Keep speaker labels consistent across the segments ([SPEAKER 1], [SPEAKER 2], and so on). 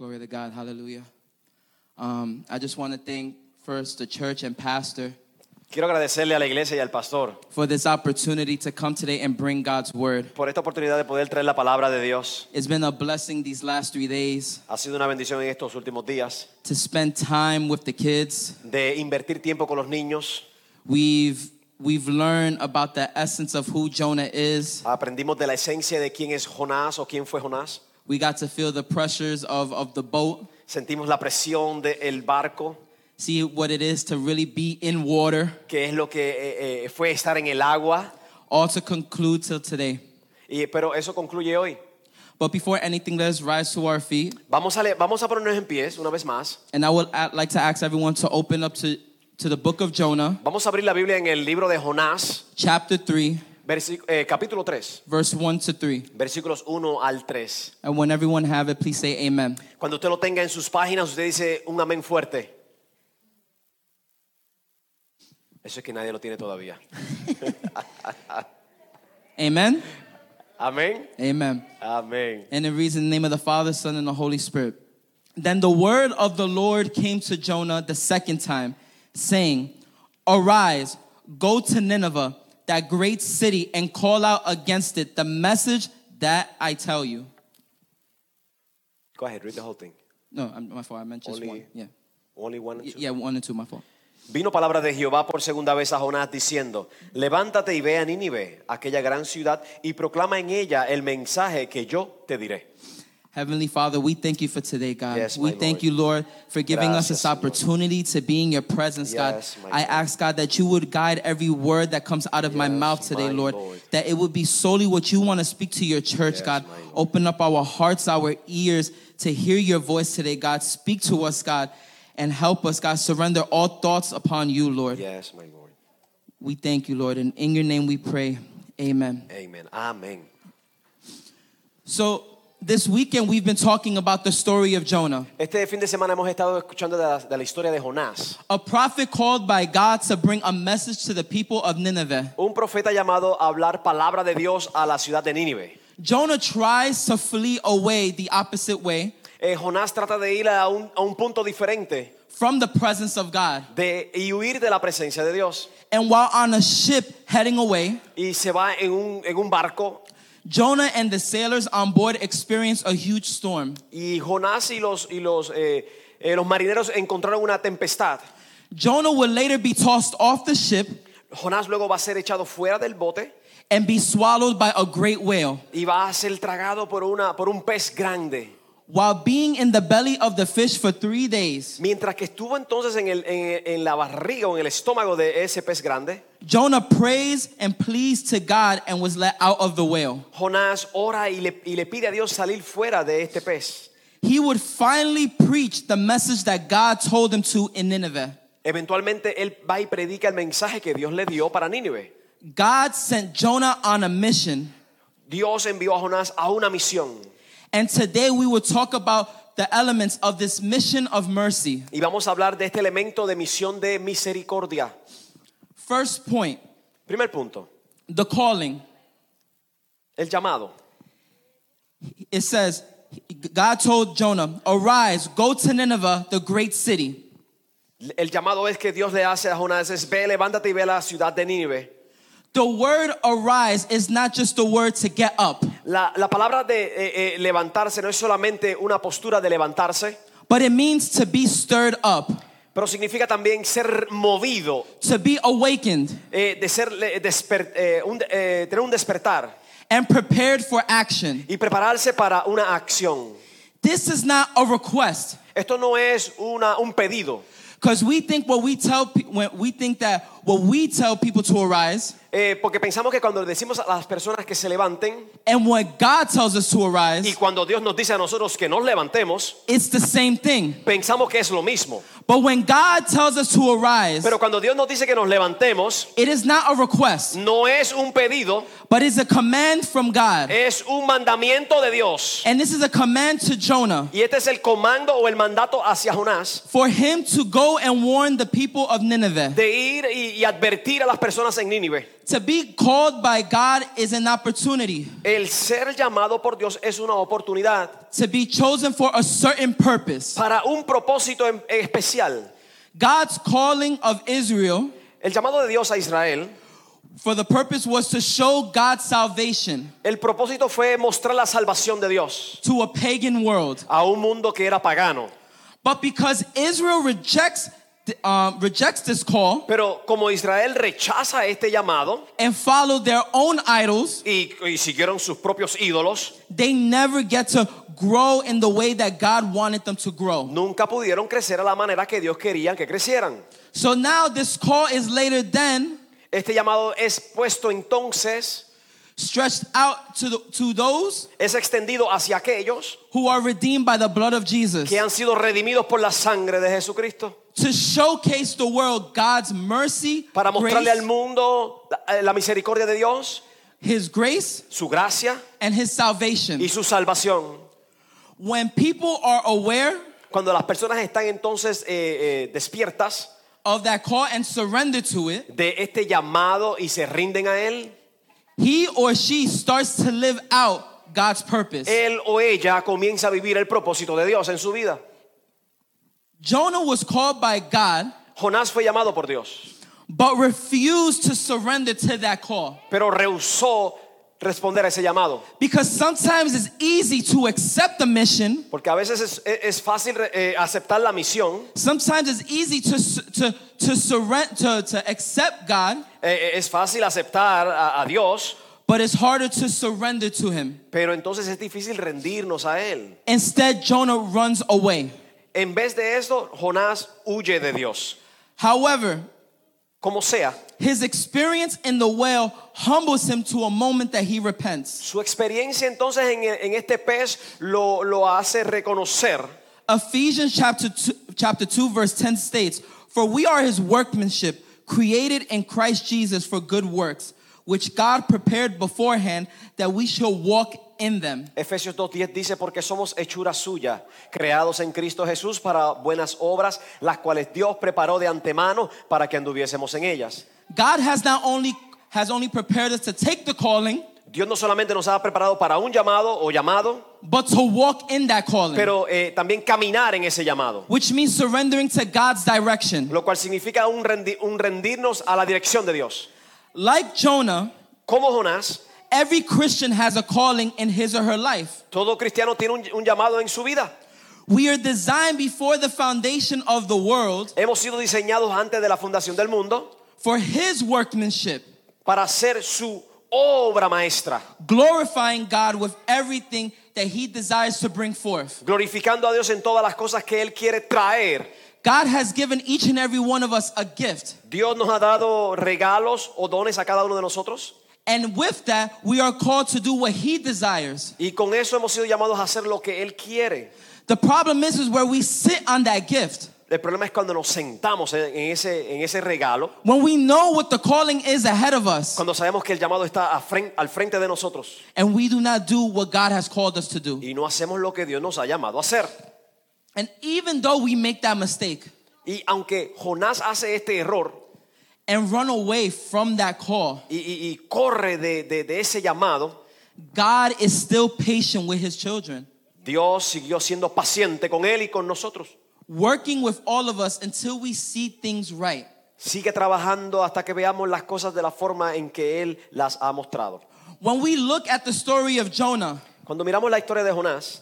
[SPEAKER 1] Glory to God. Hallelujah. Um, I just want to thank first the church and pastor
[SPEAKER 2] Quiero agradecerle a la iglesia y al pastor
[SPEAKER 1] for this opportunity to come today and bring God's word.
[SPEAKER 2] por esta oportunidad de poder traer la palabra de Dios.
[SPEAKER 1] It's been a blessing these last three days
[SPEAKER 2] Ha sido una bendición en estos últimos días
[SPEAKER 1] to spend time with the kids.
[SPEAKER 2] de invertir tiempo con los niños.
[SPEAKER 1] We've we've learned about the essence of who Jonah is.
[SPEAKER 2] Aprendimos de la esencia de quién es Jonás o quién fue Jonás.
[SPEAKER 1] We got to feel the pressures of, of the boat,
[SPEAKER 2] Sentimos la presión del barco,
[SPEAKER 1] see what it is to really be in water,
[SPEAKER 2] que es lo que eh, eh, fue estar en el agua.
[SPEAKER 1] all to conclude till today.
[SPEAKER 2] Y, pero eso concluye hoy.
[SPEAKER 1] But before anything, let's rise to our feet.
[SPEAKER 2] Vamos a, vamos a ponernos en pies una vez más.
[SPEAKER 1] And I would like to ask everyone to open up to, to the book of Jonah,
[SPEAKER 2] Vamos a abrir la Biblia en el libro de Jonás,
[SPEAKER 1] chapter 3,
[SPEAKER 2] versi- eh, capítulo 3,
[SPEAKER 1] verse 1 to 3.
[SPEAKER 2] versículos 1 al 3.
[SPEAKER 1] And when everyone have it, please say amen.
[SPEAKER 2] Cuando usted lo tenga en sus páginas, usted dice un amén fuerte. Eso es que nadie lo tiene todavía.
[SPEAKER 1] Amen?
[SPEAKER 2] Amén.
[SPEAKER 1] Amen.
[SPEAKER 2] Amén.
[SPEAKER 1] And it reads in the name of the Father, Son, and the Holy Spirit. Then the word of the Lord came to Jonah the second time, saying, Arise, go to Nineveh, that great city, and call out against it the message that I tell you.
[SPEAKER 2] Go ahead, read the whole thing.
[SPEAKER 1] No, I'm, my fault. I meant just
[SPEAKER 2] Only-
[SPEAKER 1] one. Yeah.
[SPEAKER 2] Only one and two.
[SPEAKER 1] Yeah, one and two, my fault.
[SPEAKER 2] Vino palabra de Jehová por segunda vez a Jonás diciendo, levántate y ve a Nínive, aquella gran ciudad, y proclama en ella el mensaje que yo te diré.
[SPEAKER 1] Heavenly Father, we thank you for today, God.
[SPEAKER 2] Yes,
[SPEAKER 1] we thank
[SPEAKER 2] Lord.
[SPEAKER 1] you, Lord, for giving us this opportunity to be in your presence,
[SPEAKER 2] Yes,
[SPEAKER 1] God. I
[SPEAKER 2] Lord.
[SPEAKER 1] ask, God, that you would guide every word that comes out of my mouth today, Lord.
[SPEAKER 2] Lord.
[SPEAKER 1] That it would be solely what you want to speak to your church,
[SPEAKER 2] Yes,
[SPEAKER 1] God. Open up our hearts, our ears to hear your voice today, God. Speak to us, God, and help us, God. Surrender all thoughts upon you, Lord.
[SPEAKER 2] Yes, my Lord.
[SPEAKER 1] We thank you, Lord. And in your name we pray. Amen.
[SPEAKER 2] Amen. Amén.
[SPEAKER 1] So, this weekend we've been talking about the story of Jonah.
[SPEAKER 2] Este fin de semana hemos estado escuchando de la, de la historia de Jonás,
[SPEAKER 1] a prophet called by God to bring a message to the people of Nineveh.
[SPEAKER 2] un profeta llamado a hablar palabra de Dios a la ciudad de Nínive.
[SPEAKER 1] Jonah tries to flee away the opposite way
[SPEAKER 2] Eh, Jonás trata de ir a un, a un punto diferente
[SPEAKER 1] from the presence of God.
[SPEAKER 2] de, y huir de la presencia de Dios.
[SPEAKER 1] And while on a ship heading away,
[SPEAKER 2] Y se va en un, en un barco
[SPEAKER 1] Jonah and the sailors on board experience a huge storm.
[SPEAKER 2] y Jonás y los, y los, eh, eh, los marineros encontraron una tempestad.
[SPEAKER 1] Jonah will later be tossed off the ship
[SPEAKER 2] Jonás luego va a ser echado fuera del bote
[SPEAKER 1] and be swallowed by a great whale.
[SPEAKER 2] y va a ser tragado por, una, por un pez grande.
[SPEAKER 1] While being in the belly of the fish for three days,
[SPEAKER 2] Mientras que estuvo entonces en, el, en, en la barriga o en el estómago de ese pez grande,
[SPEAKER 1] Jonah prays and pleads to God and was let out of the whale.
[SPEAKER 2] Jonás ora y le, y le pide a Dios salir fuera de este pez.
[SPEAKER 1] he would finally preach the message that God told him to in Nineveh.
[SPEAKER 2] Eventualmente él va y predica el mensaje que Dios le dio para Nínive.
[SPEAKER 1] God sent Jonah on a mission.
[SPEAKER 2] Dios envió a Jonás a una misión.
[SPEAKER 1] And today we will talk about the elements of this mission of mercy.
[SPEAKER 2] Y vamos a hablar de este elemento de misión de misericordia.
[SPEAKER 1] First point
[SPEAKER 2] Primer punto,
[SPEAKER 1] the calling.
[SPEAKER 2] el llamado.
[SPEAKER 1] It says, God told Jonah, Arise, go to Nineveh, the great city.
[SPEAKER 2] El llamado es que Dios le hace a Jonás es ve, levántate y ve a la ciudad de Nínive.
[SPEAKER 1] The word arise is not just the word to get up,
[SPEAKER 2] La, la palabra de eh, eh, levantarse no es solamente una postura de levantarse,
[SPEAKER 1] but it means to be stirred up,
[SPEAKER 2] pero significa también ser movido,
[SPEAKER 1] to be awakened,
[SPEAKER 2] eh, de ser eh, desper- eh, un- eh, tener un despertar
[SPEAKER 1] and prepared for action.
[SPEAKER 2] y prepararse para una acción.
[SPEAKER 1] This is not a request.
[SPEAKER 2] Esto no es una, un pedido,
[SPEAKER 1] Because we think what we tell pe- when we think that what we tell people to arise
[SPEAKER 2] eh, porque pensamos que cuando decimos a las personas que se levanten
[SPEAKER 1] and what God tells us to arise, y
[SPEAKER 2] cuando Dios nos dice a nosotros que nos levantemos,
[SPEAKER 1] it's the same thing.
[SPEAKER 2] pensamos que es lo mismo.
[SPEAKER 1] But when God tells us to arise,
[SPEAKER 2] Pero cuando Dios nos dice que nos levantemos,
[SPEAKER 1] it is not a request,
[SPEAKER 2] no es un pedido,
[SPEAKER 1] but it's a command from God.
[SPEAKER 2] es un mandamiento de Dios.
[SPEAKER 1] And this is a command to Jonah
[SPEAKER 2] Y este es el comando o el mandato hacia Jonás
[SPEAKER 1] for him to go and warn the people of Nineveh.
[SPEAKER 2] de ir y, y advertir a las personas en Nínive.
[SPEAKER 1] To be called by God is an opportunity.
[SPEAKER 2] El ser llamado por Dios es una oportunidad
[SPEAKER 1] To be chosen for a certain purpose.
[SPEAKER 2] para un propósito en- especial.
[SPEAKER 1] God's calling of Israel
[SPEAKER 2] El llamado de Dios a Israel,
[SPEAKER 1] for the purpose was to show God's salvation
[SPEAKER 2] el propósito fue mostrar la salvación de Dios
[SPEAKER 1] to a pagan world.
[SPEAKER 2] a un mundo que era pagano.
[SPEAKER 1] But because Israel rejects um, rejects this call
[SPEAKER 2] Pero como Israel rechaza este llamado
[SPEAKER 1] and follow their own idols,
[SPEAKER 2] y, y siguieron sus propios ídolos,
[SPEAKER 1] they never get to grow in the way that God wanted them to grow.
[SPEAKER 2] nunca pudieron crecer a la manera que Dios quería que crecieran.
[SPEAKER 1] So now this call is later then
[SPEAKER 2] Este llamado es puesto entonces,
[SPEAKER 1] stretched out to the, to those
[SPEAKER 2] es extendido hacia aquellos
[SPEAKER 1] who are redeemed by the blood of Jesus
[SPEAKER 2] que han sido redimidos por la sangre de Jesucristo.
[SPEAKER 1] To showcase the world God's mercy,
[SPEAKER 2] Para mostrarle
[SPEAKER 1] grace,
[SPEAKER 2] al mundo la, la misericordia de Dios,
[SPEAKER 1] his grace
[SPEAKER 2] su gracia
[SPEAKER 1] and his salvation.
[SPEAKER 2] y su salvación.
[SPEAKER 1] When people are aware
[SPEAKER 2] Cuando las personas están entonces eh, eh, despiertas
[SPEAKER 1] of that call and surrender to it,
[SPEAKER 2] de este llamado y se rinden a Él,
[SPEAKER 1] he or she starts to live out God's purpose.
[SPEAKER 2] él o ella comienza a vivir el propósito de Dios en su vida.
[SPEAKER 1] Jonah was called by God,
[SPEAKER 2] Jonás fue llamado por Dios,
[SPEAKER 1] but refused to surrender to that call.
[SPEAKER 2] pero rehusó responder a ese llamado.
[SPEAKER 1] Because sometimes it's easy to accept the mission.
[SPEAKER 2] Porque a veces es, es fácil eh, aceptar la misión,
[SPEAKER 1] Sometimes it's easy to to to surrender to, to accept God,
[SPEAKER 2] eh, es fácil aceptar a, a Dios,
[SPEAKER 1] but it's harder to surrender to Him.
[SPEAKER 2] pero entonces es difícil rendirnos a Él.
[SPEAKER 1] Instead, Jonah runs away.
[SPEAKER 2] En vez de eso, Jonás huye de Dios.
[SPEAKER 1] However,
[SPEAKER 2] Como sea,
[SPEAKER 1] his experience in the whale humbles him to a moment that he repents.
[SPEAKER 2] su experiencia entonces en, en este pez lo, lo hace reconocer.
[SPEAKER 1] Ephesians chapter 2, chapter 2 verse 10 states, "For we are his workmanship, created in Christ Jesus for good works, which God prepared beforehand that we shall walk in them."
[SPEAKER 2] Efesios 2.10 dice, porque somos hechura suya, creados en Cristo Jesús para buenas obras, las cuales Dios preparó de antemano para que anduviésemos en ellas.
[SPEAKER 1] God has not only has only prepared us to take the calling,
[SPEAKER 2] Dios no solamente nos ha preparado para un llamado o llamado,
[SPEAKER 1] but to walk in that calling,
[SPEAKER 2] pero eh, también caminar en ese llamado.
[SPEAKER 1] which means surrendering to God's direction.
[SPEAKER 2] Lo cual significa un, rendi- un rendirnos a la dirección de Dios.
[SPEAKER 1] Like Jonah,
[SPEAKER 2] Como Jonás,
[SPEAKER 1] every Christian has a calling in his or her life.
[SPEAKER 2] todo cristiano tiene un, un llamado en su vida.
[SPEAKER 1] We are designed before the foundation of the world
[SPEAKER 2] Hemos sido diseñados antes de la fundación del mundo
[SPEAKER 1] for his workmanship,
[SPEAKER 2] para ser su obra maestra,
[SPEAKER 1] glorifying God with everything that he desires to bring forth.
[SPEAKER 2] glorificando a Dios en todas las cosas que Él quiere traer.
[SPEAKER 1] God has given each and every one of us a gift.
[SPEAKER 2] Dios nos ha dado regalos o dones a cada uno de nosotros
[SPEAKER 1] And with that, we are called to do what he desires.
[SPEAKER 2] y con eso hemos sido llamados a hacer lo que Él quiere.
[SPEAKER 1] The problem is, is where we sit on that gift.
[SPEAKER 2] El problema es cuando nos sentamos en ese, en ese regalo,
[SPEAKER 1] When we know what the calling is ahead of us,
[SPEAKER 2] cuando sabemos que el llamado está a fren- al frente de nosotros
[SPEAKER 1] and we do not do what God has called us to do.
[SPEAKER 2] y no hacemos lo que Dios nos ha llamado a hacer.
[SPEAKER 1] And even though we make that mistake
[SPEAKER 2] Y aunque Jonás hace este error
[SPEAKER 1] and run away from that call,
[SPEAKER 2] y, y- y corre de, de- de ese llamado,
[SPEAKER 1] God is still patient with his children,
[SPEAKER 2] Dios siguió siendo paciente con él y con nosotros.
[SPEAKER 1] working with all of us until we see things right.
[SPEAKER 2] Sigue trabajando hasta que veamos las cosas de la forma en que Él las ha mostrado.
[SPEAKER 1] When we look at the story of Jonah
[SPEAKER 2] Cuando miramos la historia de Jonás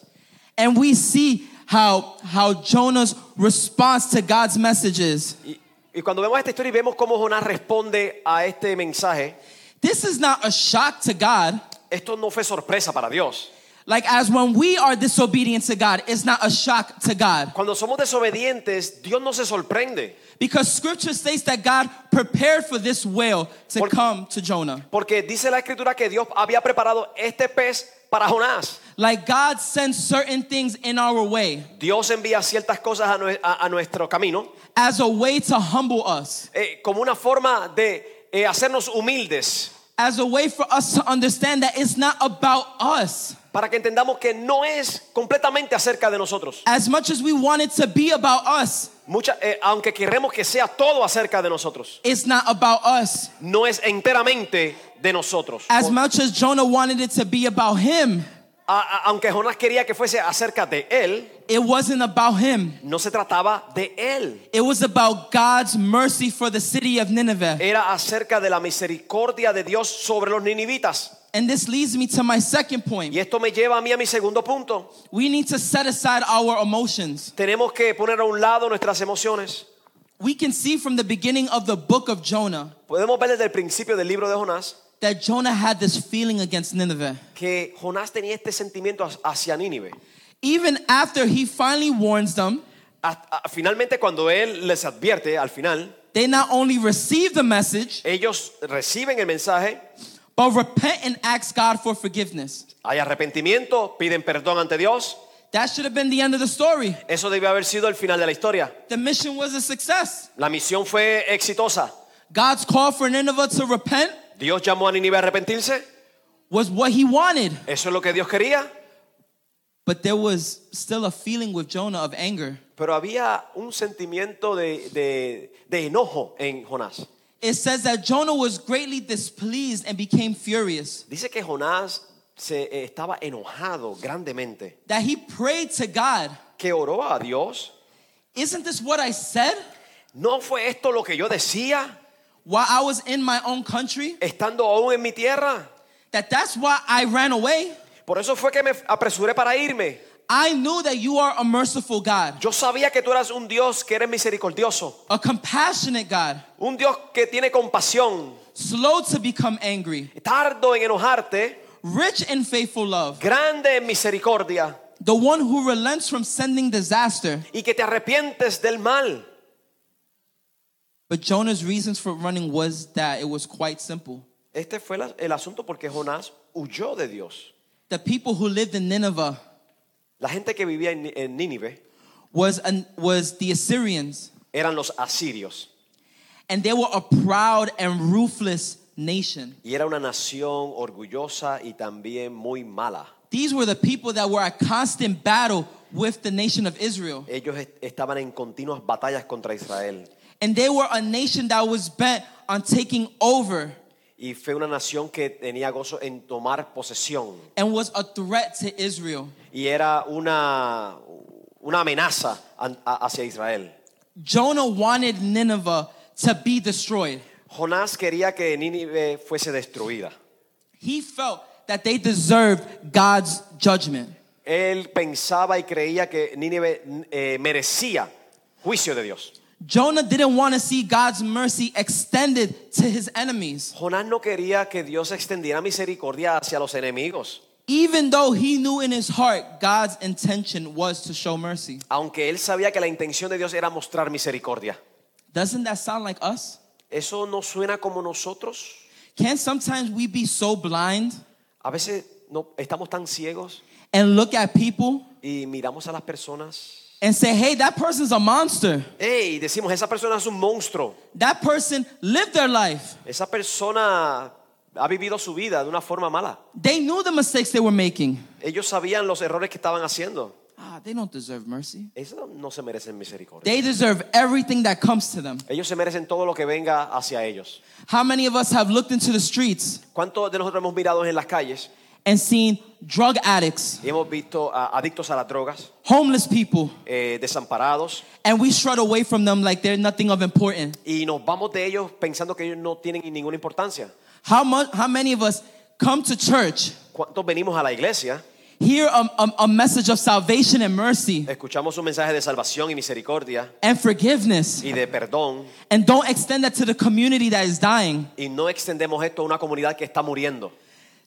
[SPEAKER 1] and we see how, how Jonah's response to God's messages,
[SPEAKER 2] y, y cuando vemos esta historia y vemos cómo Jonás responde a este mensaje,
[SPEAKER 1] this is not a shock to God.
[SPEAKER 2] esto no fue sorpresa para Dios.
[SPEAKER 1] Like, as when we are disobedient to God, it's not a shock to God.
[SPEAKER 2] Cuando somos desobedientes, Dios no se sorprende.
[SPEAKER 1] Because scripture states that God prepared for this whale to
[SPEAKER 2] Por-
[SPEAKER 1] come to Jonah.
[SPEAKER 2] Porque dice la escritura que Dios había preparado este pez para Jonás.
[SPEAKER 1] Like, God sends certain things in our way
[SPEAKER 2] Dios envía ciertas cosas a, nue- a- a nuestro camino
[SPEAKER 1] as a way to humble us,
[SPEAKER 2] eh, como una forma de eh, hacernos humildes,
[SPEAKER 1] as a way for us to understand that it's not about us.
[SPEAKER 2] Para que entendamos que no es completamente acerca de nosotros.
[SPEAKER 1] As much as we want it to be about us,
[SPEAKER 2] Mucha- eh, aunque queremos que sea todo acerca de nosotros,
[SPEAKER 1] it's not about us.
[SPEAKER 2] no es enteramente de nosotros.
[SPEAKER 1] As much as Jonah wanted it to be about him,
[SPEAKER 2] A- a- aunque Jonás quería que fuese acerca de él,
[SPEAKER 1] it wasn't about him.
[SPEAKER 2] no se trataba de él.
[SPEAKER 1] It was about God's mercy for the city of Nineveh.
[SPEAKER 2] Era acerca de la misericordia de Dios sobre los ninivitas.
[SPEAKER 1] And this leads me to my second point.
[SPEAKER 2] Y esto me lleva a mí a mi segundo punto.
[SPEAKER 1] We need to set aside our emotions.
[SPEAKER 2] Tenemos que poner a un lado nuestras emociones.
[SPEAKER 1] We can see from the beginning of the book of Jonah
[SPEAKER 2] Podemos ver desde el principio del libro de Jonás
[SPEAKER 1] that Jonah had this feeling against Nineveh.
[SPEAKER 2] que Jonás tenía este sentimiento hacia Nínive.
[SPEAKER 1] Even after he finally warns them,
[SPEAKER 2] finalmente cuando él les advierte al final,
[SPEAKER 1] they not only receive the message,
[SPEAKER 2] ellos reciben el mensaje,
[SPEAKER 1] but repent and ask God for forgiveness.
[SPEAKER 2] hay arrepentimiento, piden perdón ante Dios.
[SPEAKER 1] That should have been the end of the story.
[SPEAKER 2] Eso debió haber sido el final de la historia.
[SPEAKER 1] The mission was a success.
[SPEAKER 2] La misión fue exitosa.
[SPEAKER 1] God's call for Nineveh to repent
[SPEAKER 2] Dios llamó a Nínive a arrepentirse.
[SPEAKER 1] was what he wanted.
[SPEAKER 2] Eso es lo que Dios quería.
[SPEAKER 1] But there was still a feeling with Jonah of anger.
[SPEAKER 2] Pero había un sentimiento de, de- de enojo en Jonás.
[SPEAKER 1] It says that Jonah was greatly displeased and became furious.
[SPEAKER 2] Dice que Jonás se eh, estaba enojado grandemente,
[SPEAKER 1] That he prayed to God,
[SPEAKER 2] que oró a Dios.
[SPEAKER 1] Isn't this what I said
[SPEAKER 2] ¿No fue esto lo que yo decía
[SPEAKER 1] while I was in my own country?
[SPEAKER 2] estando aún en mi tierra?
[SPEAKER 1] That that's why I ran away.
[SPEAKER 2] Por eso fue que me apresuré para irme.
[SPEAKER 1] I knew that you are a merciful God,
[SPEAKER 2] Yo sabía que tú eras un Dios que eres misericordioso,
[SPEAKER 1] a compassionate God,
[SPEAKER 2] un Dios que tiene compasión,
[SPEAKER 1] slow to become angry,
[SPEAKER 2] tardo en enojarte,
[SPEAKER 1] rich in faithful love,
[SPEAKER 2] grande en misericordia
[SPEAKER 1] the one who relents from sending disaster.
[SPEAKER 2] y que te arrepientes del mal.
[SPEAKER 1] But Jonah's reasons for running was that it was quite simple.
[SPEAKER 2] Este fue el asunto porque Jonás huyó de Dios.
[SPEAKER 1] The people who lived in Nineveh
[SPEAKER 2] La gente que vivía en, en Nínive
[SPEAKER 1] was, an, was the Assyrians,
[SPEAKER 2] eran los asirios
[SPEAKER 1] and they were a proud and ruthless nation.
[SPEAKER 2] y era una nación orgullosa y también muy mala.
[SPEAKER 1] These were the people that were at constant battle with the nation of Israel.
[SPEAKER 2] Ellos est- estaban en continuas batallas contra Israel
[SPEAKER 1] And they were a nation that was bent on taking over
[SPEAKER 2] y fue una nación que tenía gozo en tomar posesión
[SPEAKER 1] and was a threat to Israel.
[SPEAKER 2] y era una, una amenaza an- a- hacia Israel.
[SPEAKER 1] Jonah wanted Nineveh to be destroyed.
[SPEAKER 2] Jonás quería que Nínive fuese destruida.
[SPEAKER 1] He felt that they deserved God's judgment.
[SPEAKER 2] Él pensaba y creía que Nínive eh, merecía juicio de Dios.
[SPEAKER 1] Jonah didn't want to see God's mercy extended to his enemies,
[SPEAKER 2] Jonás no quería que Dios extendiera misericordia hacia los enemigos,
[SPEAKER 1] even though he knew in his heart God's intention was to show mercy.
[SPEAKER 2] aunque él sabía que la intención de Dios era mostrar misericordia.
[SPEAKER 1] Doesn't that sound like us?
[SPEAKER 2] ¿Eso no suena como nosotros?
[SPEAKER 1] Can't sometimes we be so blind
[SPEAKER 2] A veces no, estamos tan ciegos
[SPEAKER 1] and look at people
[SPEAKER 2] y miramos a las personas.
[SPEAKER 1] And say, hey, that person's a monster.
[SPEAKER 2] Hey, decimos, esa persona es un monstruo.
[SPEAKER 1] That person lived their life.
[SPEAKER 2] Esa persona ha vivido su vida de una forma mala.
[SPEAKER 1] They knew the mistakes they were making.
[SPEAKER 2] Ellos sabían los errores que estaban haciendo.
[SPEAKER 1] Ah, they don't deserve mercy.
[SPEAKER 2] Eso no se merecen misericordia.
[SPEAKER 1] They deserve everything that comes to them.
[SPEAKER 2] Ellos se merecen todo lo que venga hacia ellos.
[SPEAKER 1] How many of us have looked into the streets
[SPEAKER 2] ¿Cuántos de nosotros hemos mirado en las calles
[SPEAKER 1] and seen drug addicts,
[SPEAKER 2] y hemos visto a adictos a las drogas,
[SPEAKER 1] homeless people,
[SPEAKER 2] eh, desamparados,
[SPEAKER 1] and we strut away from them like they're nothing of importance?
[SPEAKER 2] y nos vamos de ellos pensando que ellos no tienen ninguna importancia?
[SPEAKER 1] How much? How many of us come to church,
[SPEAKER 2] ¿Cuántos venimos a la iglesia,
[SPEAKER 1] hear a, a, a message of salvation and mercy
[SPEAKER 2] escuchamos un mensaje de salvación y misericordia
[SPEAKER 1] and forgiveness,
[SPEAKER 2] y de perdón,
[SPEAKER 1] and don't extend that to the community that is dying?
[SPEAKER 2] y no extendemos esto a una comunidad que está muriendo?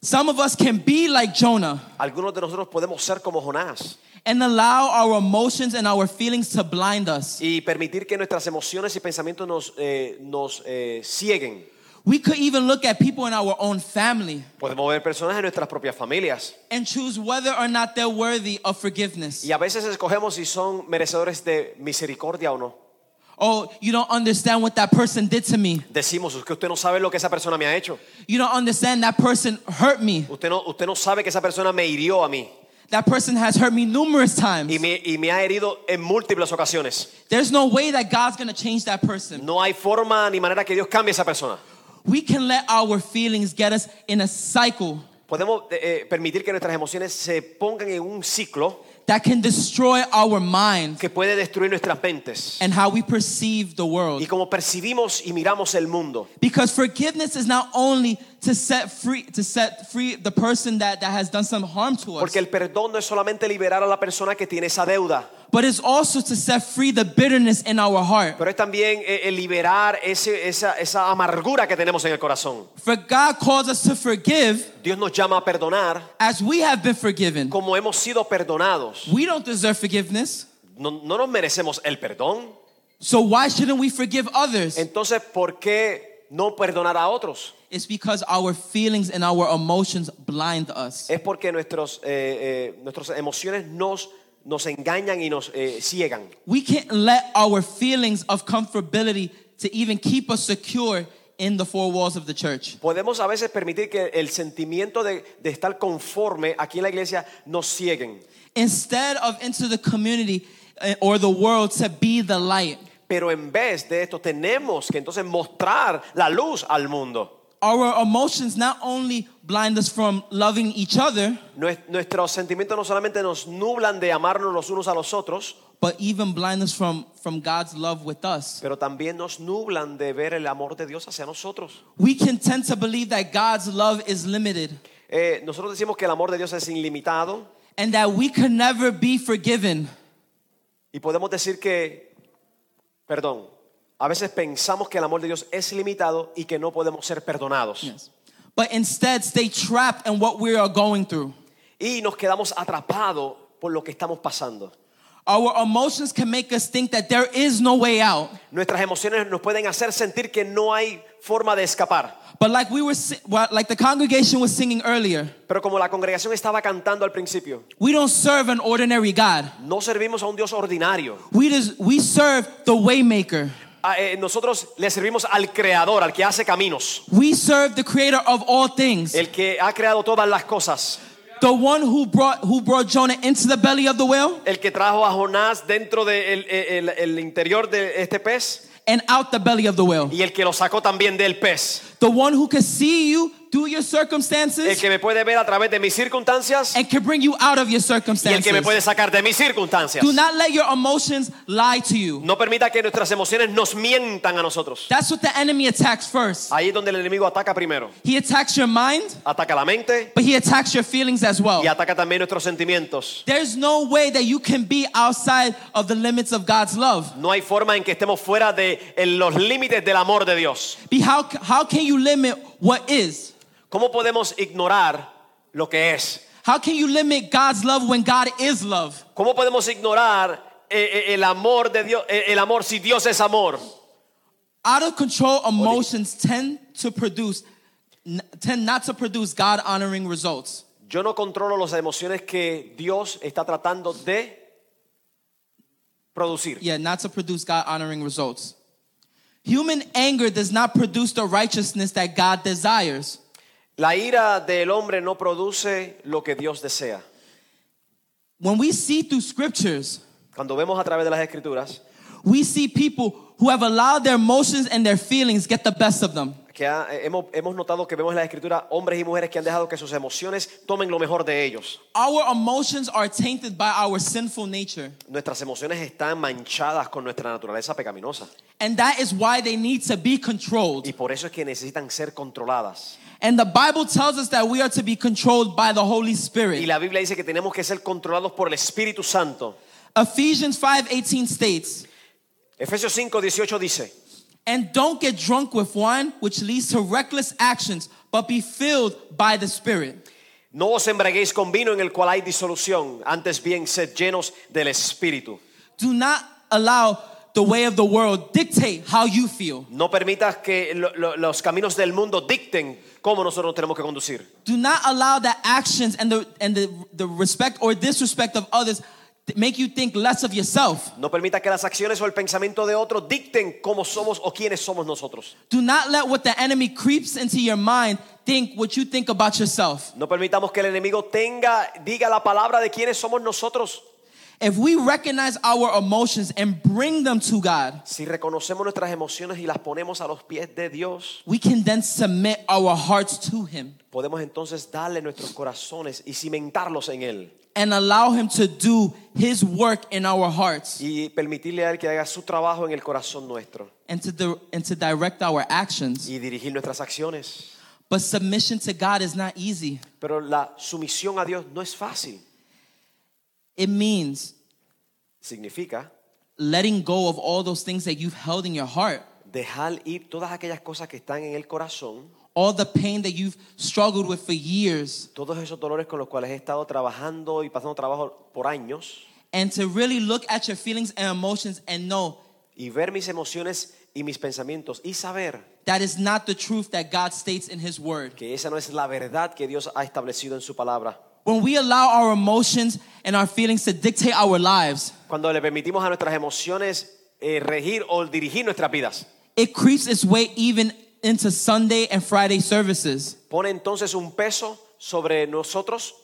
[SPEAKER 1] Some of us can be like Jonah
[SPEAKER 2] Algunos de nosotros podemos ser como Jonás
[SPEAKER 1] and allow our emotions and our feelings to blind us.
[SPEAKER 2] y permitir que nuestras emociones y pensamientos nos, eh, nos eh, cieguen.
[SPEAKER 1] We could even look at people in our own family
[SPEAKER 2] Podemos ver personas en nuestras propias familias
[SPEAKER 1] and choose whether or not they're worthy of forgiveness.
[SPEAKER 2] y a veces escogemos si son merecedores de misericordia o no.
[SPEAKER 1] Oh, you don't understand what that person did to me.
[SPEAKER 2] Decimos "Es que usted no sabe lo que esa persona me ha hecho.
[SPEAKER 1] You don't understand that person hurt me.
[SPEAKER 2] Usted no, usted no sabe que esa persona me hirió a mí.
[SPEAKER 1] That person has hurt me numerous times.
[SPEAKER 2] y me, y me ha herido en múltiples ocasiones.
[SPEAKER 1] There's no way that God's gonna change that person.
[SPEAKER 2] No hay forma ni manera que Dios cambie a esa persona.
[SPEAKER 1] We can let our feelings get us in a cycle
[SPEAKER 2] Podemos eh, eh, permitir que nuestras emociones se pongan en un ciclo
[SPEAKER 1] that can destroy our mind
[SPEAKER 2] que puede destruir nuestras mentes
[SPEAKER 1] and how we perceive the world.
[SPEAKER 2] y como percibimos y miramos el mundo.
[SPEAKER 1] Because forgiveness is not only to set free to set free the person that, that has done some harm to us,
[SPEAKER 2] Porque el perdón no es solamente liberar a la persona que tiene esa deuda,
[SPEAKER 1] but it's also to set free the bitterness in our heart.
[SPEAKER 2] pero es también eh, el liberar ese- esa, esa amargura que tenemos en el corazón.
[SPEAKER 1] For God calls us to forgive
[SPEAKER 2] Dios nos llama a perdonar
[SPEAKER 1] as we have been forgiven.
[SPEAKER 2] como hemos sido perdonados.
[SPEAKER 1] We don't deserve forgiveness.
[SPEAKER 2] No, no nos merecemos el perdón.
[SPEAKER 1] So why shouldn't we forgive others?
[SPEAKER 2] Entonces, ¿por qué no perdonar a otros?
[SPEAKER 1] It's because our feelings and our emotions blind us.
[SPEAKER 2] Es porque nuestros, eh, eh, nuestras emociones nos, nos engañan y nos eh, ciegan.
[SPEAKER 1] We can't let our feelings of comfortability to even keep us secure in the four walls of the church.
[SPEAKER 2] Podemos a veces permitir que el sentimiento de, de estar conforme aquí en la iglesia nos cieguen.
[SPEAKER 1] Instead of into the community eh, or the world to be the light.
[SPEAKER 2] Pero en vez de esto tenemos que entonces mostrar la luz al mundo.
[SPEAKER 1] Our emotions not only blind us from loving each other,
[SPEAKER 2] Nues- Nuestros sentimientos no solamente nos nublan de amarnos los unos a los otros,
[SPEAKER 1] but even blind us from, from God's love with us.
[SPEAKER 2] pero también nos nublan de ver el amor de Dios hacia nosotros.
[SPEAKER 1] We can tend to believe that God's love is limited
[SPEAKER 2] Eh, nosotros decimos que el amor de Dios es ilimitado
[SPEAKER 1] and that we can never be forgiven.
[SPEAKER 2] y podemos decir que, perdón, a veces pensamos que el amor de Dios es limitado y que no podemos ser perdonados.
[SPEAKER 1] Yes. But instead stay trapped in what we are going through.
[SPEAKER 2] Y nos quedamos atrapados por lo que estamos pasando.
[SPEAKER 1] Our emotions can make us think that there is no way out.
[SPEAKER 2] Nuestras emociones nos pueden hacer sentir que no hay forma de escapar.
[SPEAKER 1] But like we were like the congregation was singing earlier,
[SPEAKER 2] Pero como la congregación estaba cantando al principio,
[SPEAKER 1] we don't serve an ordinary God.
[SPEAKER 2] no servimos a un Dios ordinario.
[SPEAKER 1] We just, we serve the waymaker.
[SPEAKER 2] Eh, nosotros le servimos al creador, al que hace caminos,
[SPEAKER 1] We serve the creator of all things.
[SPEAKER 2] el que ha creado todas las cosas,
[SPEAKER 1] The one who brought who brought Jonah into the belly of the whale.
[SPEAKER 2] El que trajo a Jonás dentro del el, el interior de este pez.
[SPEAKER 1] And out the belly of the whale.
[SPEAKER 2] y el que lo sacó también del pez,
[SPEAKER 1] The one who can see you through your
[SPEAKER 2] el
[SPEAKER 1] circumstances
[SPEAKER 2] que me puede ver a través de mis circunstancias
[SPEAKER 1] and can bring you out of your
[SPEAKER 2] y el
[SPEAKER 1] circumstances.
[SPEAKER 2] que me puede sacar de mis circunstancias.
[SPEAKER 1] Do not let your emotions lie to you.
[SPEAKER 2] No permita que nuestras emociones nos mientan a nosotros.
[SPEAKER 1] That's what the enemy attacks first.
[SPEAKER 2] Ahí es donde el enemigo ataca primero.
[SPEAKER 1] He attacks your mind,
[SPEAKER 2] Ataca la mente
[SPEAKER 1] but he attacks your feelings as well.
[SPEAKER 2] y ataca también nuestros sentimientos.
[SPEAKER 1] There's no way that you can be outside of the limits of God's love.
[SPEAKER 2] No hay forma en que estemos fuera de en los límites del amor de Dios.
[SPEAKER 1] How can you limit what is?
[SPEAKER 2] ¿Cómo podemos ignorar lo que es?
[SPEAKER 1] How can you limit God's love when God is love?
[SPEAKER 2] ¿Cómo podemos ignorar eh, eh, el amor de Dios, eh, el amor si Dios es amor?
[SPEAKER 1] Out of control emotions tend to produce tend not to produce God honoring results.
[SPEAKER 2] Yo no controlo las emociones que Dios está tratando de producir.
[SPEAKER 1] Yeah, not to produce God honoring results. Human anger does not produce the righteousness that God desires.
[SPEAKER 2] La ira del hombre no produce lo que Dios desea.
[SPEAKER 1] When we see through scriptures,
[SPEAKER 2] Cuando vemos a través de las escrituras
[SPEAKER 1] we see people who have allowed their emotions and their feelings get the best of them.
[SPEAKER 2] Que ha- eh, hemos, hemos notado que vemos en las escrituras hombres y mujeres que han dejado que sus emociones tomen lo mejor de ellos.
[SPEAKER 1] Our emotions are tainted by our sinful nature.
[SPEAKER 2] Nuestras emociones están manchadas con nuestra naturaleza pecaminosa
[SPEAKER 1] And that is why they need to be controlled.
[SPEAKER 2] y por eso es que necesitan ser controladas.
[SPEAKER 1] And the Bible tells us that we are to be controlled by the Holy
[SPEAKER 2] Y
[SPEAKER 1] Spirit.
[SPEAKER 2] la Biblia dice que tenemos que ser controlados por el Espíritu Santo.
[SPEAKER 1] Ephesians 5:18 states,
[SPEAKER 2] Efesios 5, 18 dice,
[SPEAKER 1] "And don't get drunk with wine, which leads to reckless actions, but be filled by the Spirit."
[SPEAKER 2] no os embriaguéis con vino en el cual hay disolución, antes bien sed llenos del Espíritu.
[SPEAKER 1] Do not allow the way of the world dictate how you feel.
[SPEAKER 2] No permitas que lo- lo- los caminos del mundo dicten cómo nosotros nos tenemos que conducir.
[SPEAKER 1] Do not allow the actions and the and the, the respect or disrespect of others make you think less of yourself.
[SPEAKER 2] No permita que las acciones o el pensamiento de otros dicten cómo somos o quiénes somos nosotros.
[SPEAKER 1] Do not let what the enemy creeps into your mind think what you think about yourself.
[SPEAKER 2] No permitamos que el enemigo tenga, diga la palabra de quiénes somos nosotros.
[SPEAKER 1] If we recognize our emotions and bring them to God,
[SPEAKER 2] Si reconocemos nuestras emociones y las ponemos a los pies de Dios,
[SPEAKER 1] we can then submit our hearts to Him
[SPEAKER 2] podemos entonces darle nuestros corazones y cimentarlos en Él.
[SPEAKER 1] And allow Him to do His work in our hearts
[SPEAKER 2] Y permitirle a Él que haga su trabajo en el corazón nuestro
[SPEAKER 1] and to, di- and to direct our actions.
[SPEAKER 2] y dirigir nuestras acciones.
[SPEAKER 1] But submission to God is not easy.
[SPEAKER 2] Pero la sumisión a Dios no es fácil.
[SPEAKER 1] It means
[SPEAKER 2] Significa
[SPEAKER 1] letting go of all those things that you've held in your heart,
[SPEAKER 2] dejar ir todas aquellas cosas que están en el corazón,
[SPEAKER 1] all the pain that you've struggled with for years,
[SPEAKER 2] todos esos dolores con los cuales he estado trabajando y pasando trabajo por años,
[SPEAKER 1] and to really look at your feelings and emotions and know
[SPEAKER 2] y ver mis emociones y mis pensamientos y saber
[SPEAKER 1] that is not the truth that God states in His Word.
[SPEAKER 2] que esa no es la verdad que Dios ha establecido en su palabra.
[SPEAKER 1] When we allow our emotions and our feelings to dictate our lives,
[SPEAKER 2] Cuando le permitimos a nuestras emociones eh, regir o dirigir nuestras vidas,
[SPEAKER 1] it creeps its way even into Sunday and Friday services.
[SPEAKER 2] pone entonces un peso sobre nosotros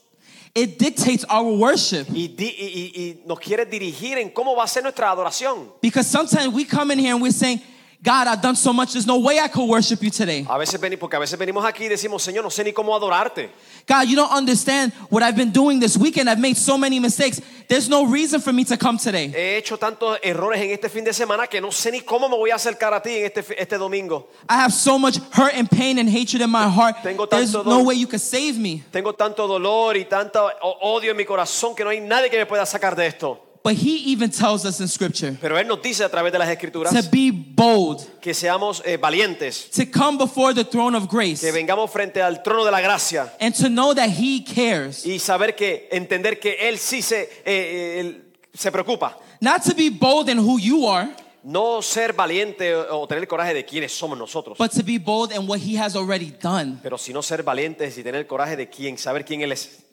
[SPEAKER 1] It dictates our worship
[SPEAKER 2] y, di- y- y- y nos quiere dirigir en cómo va a ser nuestra adoración.
[SPEAKER 1] because sometimes we come in here and we're saying, God, I've done so much, there's no way I could worship you today.
[SPEAKER 2] A veces veni- porque a veces venimos aquí y decimos, Señor, no sé ni cómo adorarte.
[SPEAKER 1] God, you don't understand what I've been doing this weekend. I've made so many mistakes. There's no reason for me to come today.
[SPEAKER 2] He hecho tantos errores en este fin de semana que no sé ni cómo me voy a acercar a ti en este, este domingo.
[SPEAKER 1] I have so much hurt and pain and hatred in my heart.
[SPEAKER 2] Tengo
[SPEAKER 1] There's no way you could save me.
[SPEAKER 2] Tengo tanto dolor y tanto odio en mi corazón que no hay nadie que me pueda sacar de esto.
[SPEAKER 1] But he even tells us in scripture
[SPEAKER 2] Pero Él nos dice a través de las escrituras
[SPEAKER 1] to be bold,
[SPEAKER 2] que seamos eh, valientes,
[SPEAKER 1] to come before the throne of grace,
[SPEAKER 2] que vengamos frente al trono de la gracia
[SPEAKER 1] and to know that he cares.
[SPEAKER 2] y saber que, entender que Él sí se, eh, eh, él se preocupa.
[SPEAKER 1] Not to be bold in who you are,
[SPEAKER 2] No ser valiente o tener coraje de quiénes somos nosotros,
[SPEAKER 1] but to be bold in what he has already done.
[SPEAKER 2] pero sino ser valientes y tener coraje de quién, saber quién Él es.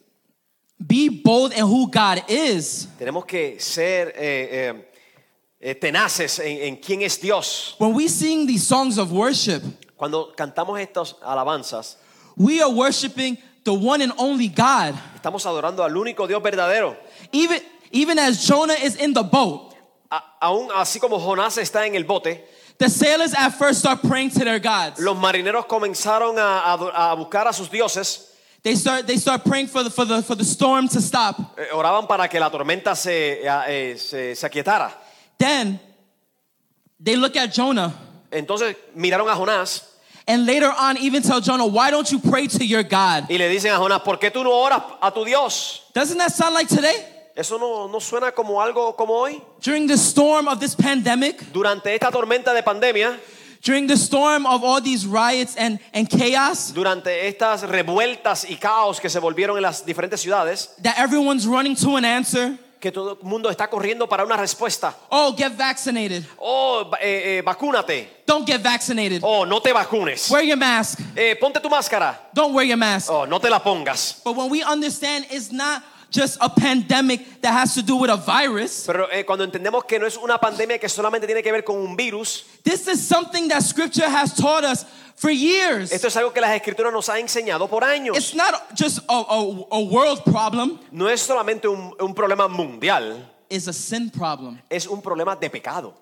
[SPEAKER 1] Be bold in who God is.
[SPEAKER 2] Tenemos que ser eh, eh, eh, tenaces en, en quién es Dios.
[SPEAKER 1] When we sing these songs of worship,
[SPEAKER 2] Cuando cantamos estas alabanzas,
[SPEAKER 1] we are worshiping the one and only God.
[SPEAKER 2] estamos adorando al único Dios verdadero.
[SPEAKER 1] Even, even as Jonah is in the boat,
[SPEAKER 2] A- aún así como Jonás está en el bote,
[SPEAKER 1] the sailors at first start praying to their gods.
[SPEAKER 2] los marineros comenzaron a, a- a buscar a sus dioses,
[SPEAKER 1] They start, they start praying for the, for, the, for the storm to stop.
[SPEAKER 2] eh, oraban para que la tormenta se, eh, se, se aquietara.
[SPEAKER 1] Then they look at Jonah
[SPEAKER 2] Entonces miraron a Jonás
[SPEAKER 1] and later on even tell Jonah, why don't you pray to your God?
[SPEAKER 2] y le dicen a Jonás, ¿por qué tú no oras a tu Dios?
[SPEAKER 1] Doesn't that sound like today?
[SPEAKER 2] ¿Eso no, no suena como algo como hoy?
[SPEAKER 1] During the storm of this pandemic,
[SPEAKER 2] Durante esta tormenta de pandemia,
[SPEAKER 1] during the storm of all these riots and, and chaos,
[SPEAKER 2] durante estas revueltas y caos que se volvieron en las diferentes ciudades,
[SPEAKER 1] that everyone's running to an answer.
[SPEAKER 2] que todo el mundo está corriendo para una respuesta.
[SPEAKER 1] Oh, get vaccinated.
[SPEAKER 2] Oh, eh, eh, vacúnate.
[SPEAKER 1] Don't get vaccinated.
[SPEAKER 2] Oh, no te vacunes.
[SPEAKER 1] Wear your mask.
[SPEAKER 2] Eh, ponte tu máscara.
[SPEAKER 1] Don't wear your mask.
[SPEAKER 2] Oh, no te la pongas.
[SPEAKER 1] But when we understand it's not just a pandemic that has to do with a virus,
[SPEAKER 2] Pero eh, cuando entendemos que no es una pandemia que solamente tiene que ver con un virus,
[SPEAKER 1] this is something that scripture has taught us for years.
[SPEAKER 2] esto es algo que las escrituras nos han enseñado por años.
[SPEAKER 1] It's not just a, a, a world problem,
[SPEAKER 2] No es solamente un, un problema mundial,
[SPEAKER 1] it's a sin problem.
[SPEAKER 2] es un problema de pecado.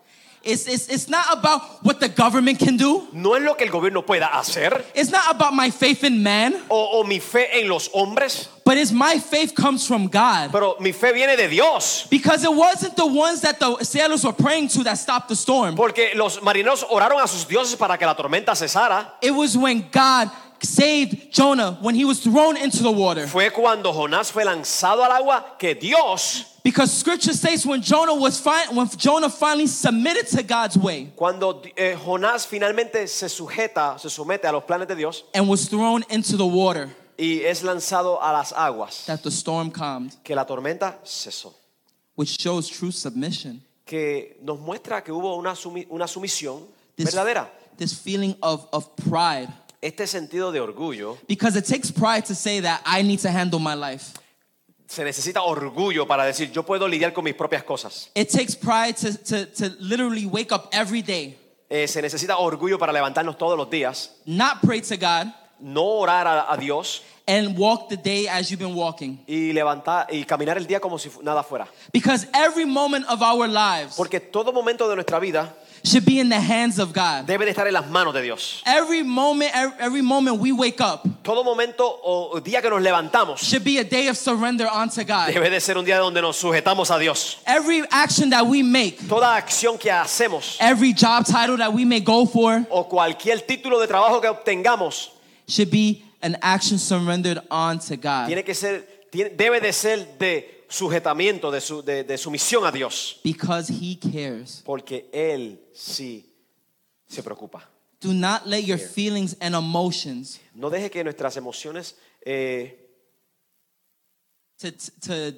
[SPEAKER 1] It's, it's, it's not about what the government can do.
[SPEAKER 2] No es lo que el gobierno pueda hacer
[SPEAKER 1] It's not about my faith in man,
[SPEAKER 2] o, o mi fe en los hombres,
[SPEAKER 1] but it's my faith comes from God.
[SPEAKER 2] pero mi fe viene de Dios.
[SPEAKER 1] Because it wasn't the ones that the sailors were praying to that stopped the storm.
[SPEAKER 2] Porque los marineros oraron a sus dioses para que la tormenta cesara.
[SPEAKER 1] It was when God saved Jonah when he was thrown into the water.
[SPEAKER 2] Fue cuando Jonás fue lanzado al agua que Dios,
[SPEAKER 1] Because scripture says when Jonah was when Jonah finally submitted to God's way
[SPEAKER 2] cuando eh, Jonás finalmente se sujeta, se somete a los planes de Dios
[SPEAKER 1] and was thrown into the water,
[SPEAKER 2] y es lanzado a las aguas,
[SPEAKER 1] that the storm calmed,
[SPEAKER 2] que la tormenta cesó.
[SPEAKER 1] which shows true submission.
[SPEAKER 2] Que nos muestra que hubo una, sumi- una sumisión
[SPEAKER 1] This,
[SPEAKER 2] verdadera.
[SPEAKER 1] this feeling of, of pride.
[SPEAKER 2] Este sentido de orgullo
[SPEAKER 1] Because it takes pride to say that I need to handle my life.
[SPEAKER 2] Se necesita orgullo para decir, yo puedo lidiar con mis propias cosas.
[SPEAKER 1] It takes pride to, to, to literally wake up every day,
[SPEAKER 2] Eh, se necesita orgullo para levantarnos todos los días,
[SPEAKER 1] not pray to God,
[SPEAKER 2] no orar a, a Dios
[SPEAKER 1] and walk the day as you've been walking.
[SPEAKER 2] y levantar y caminar el día como si fu- nada fuera.
[SPEAKER 1] Because every moment of our lives
[SPEAKER 2] Porque todo momento de nuestra vida
[SPEAKER 1] should be in the hands of God.
[SPEAKER 2] debe de estar en las manos de Dios.
[SPEAKER 1] Every moment, every, moment we wake up
[SPEAKER 2] Todo momento o día que nos levantamos
[SPEAKER 1] should be a day of surrender unto God.
[SPEAKER 2] debe de ser un día donde nos sujetamos a Dios.
[SPEAKER 1] Every action that we make,
[SPEAKER 2] Toda acción que hacemos
[SPEAKER 1] every job title that we may go for,
[SPEAKER 2] o cualquier título de trabajo que obtengamos
[SPEAKER 1] should be an action surrendered unto God.
[SPEAKER 2] tiene que ser, tiene- debe de ser de sujetamiento, de, su, de, de sumisión a Dios.
[SPEAKER 1] Because He cares.
[SPEAKER 2] Porque Él sí se preocupa.
[SPEAKER 1] Do not let your feelings and emotions
[SPEAKER 2] No deje que nuestras emociones eh,
[SPEAKER 1] to, to,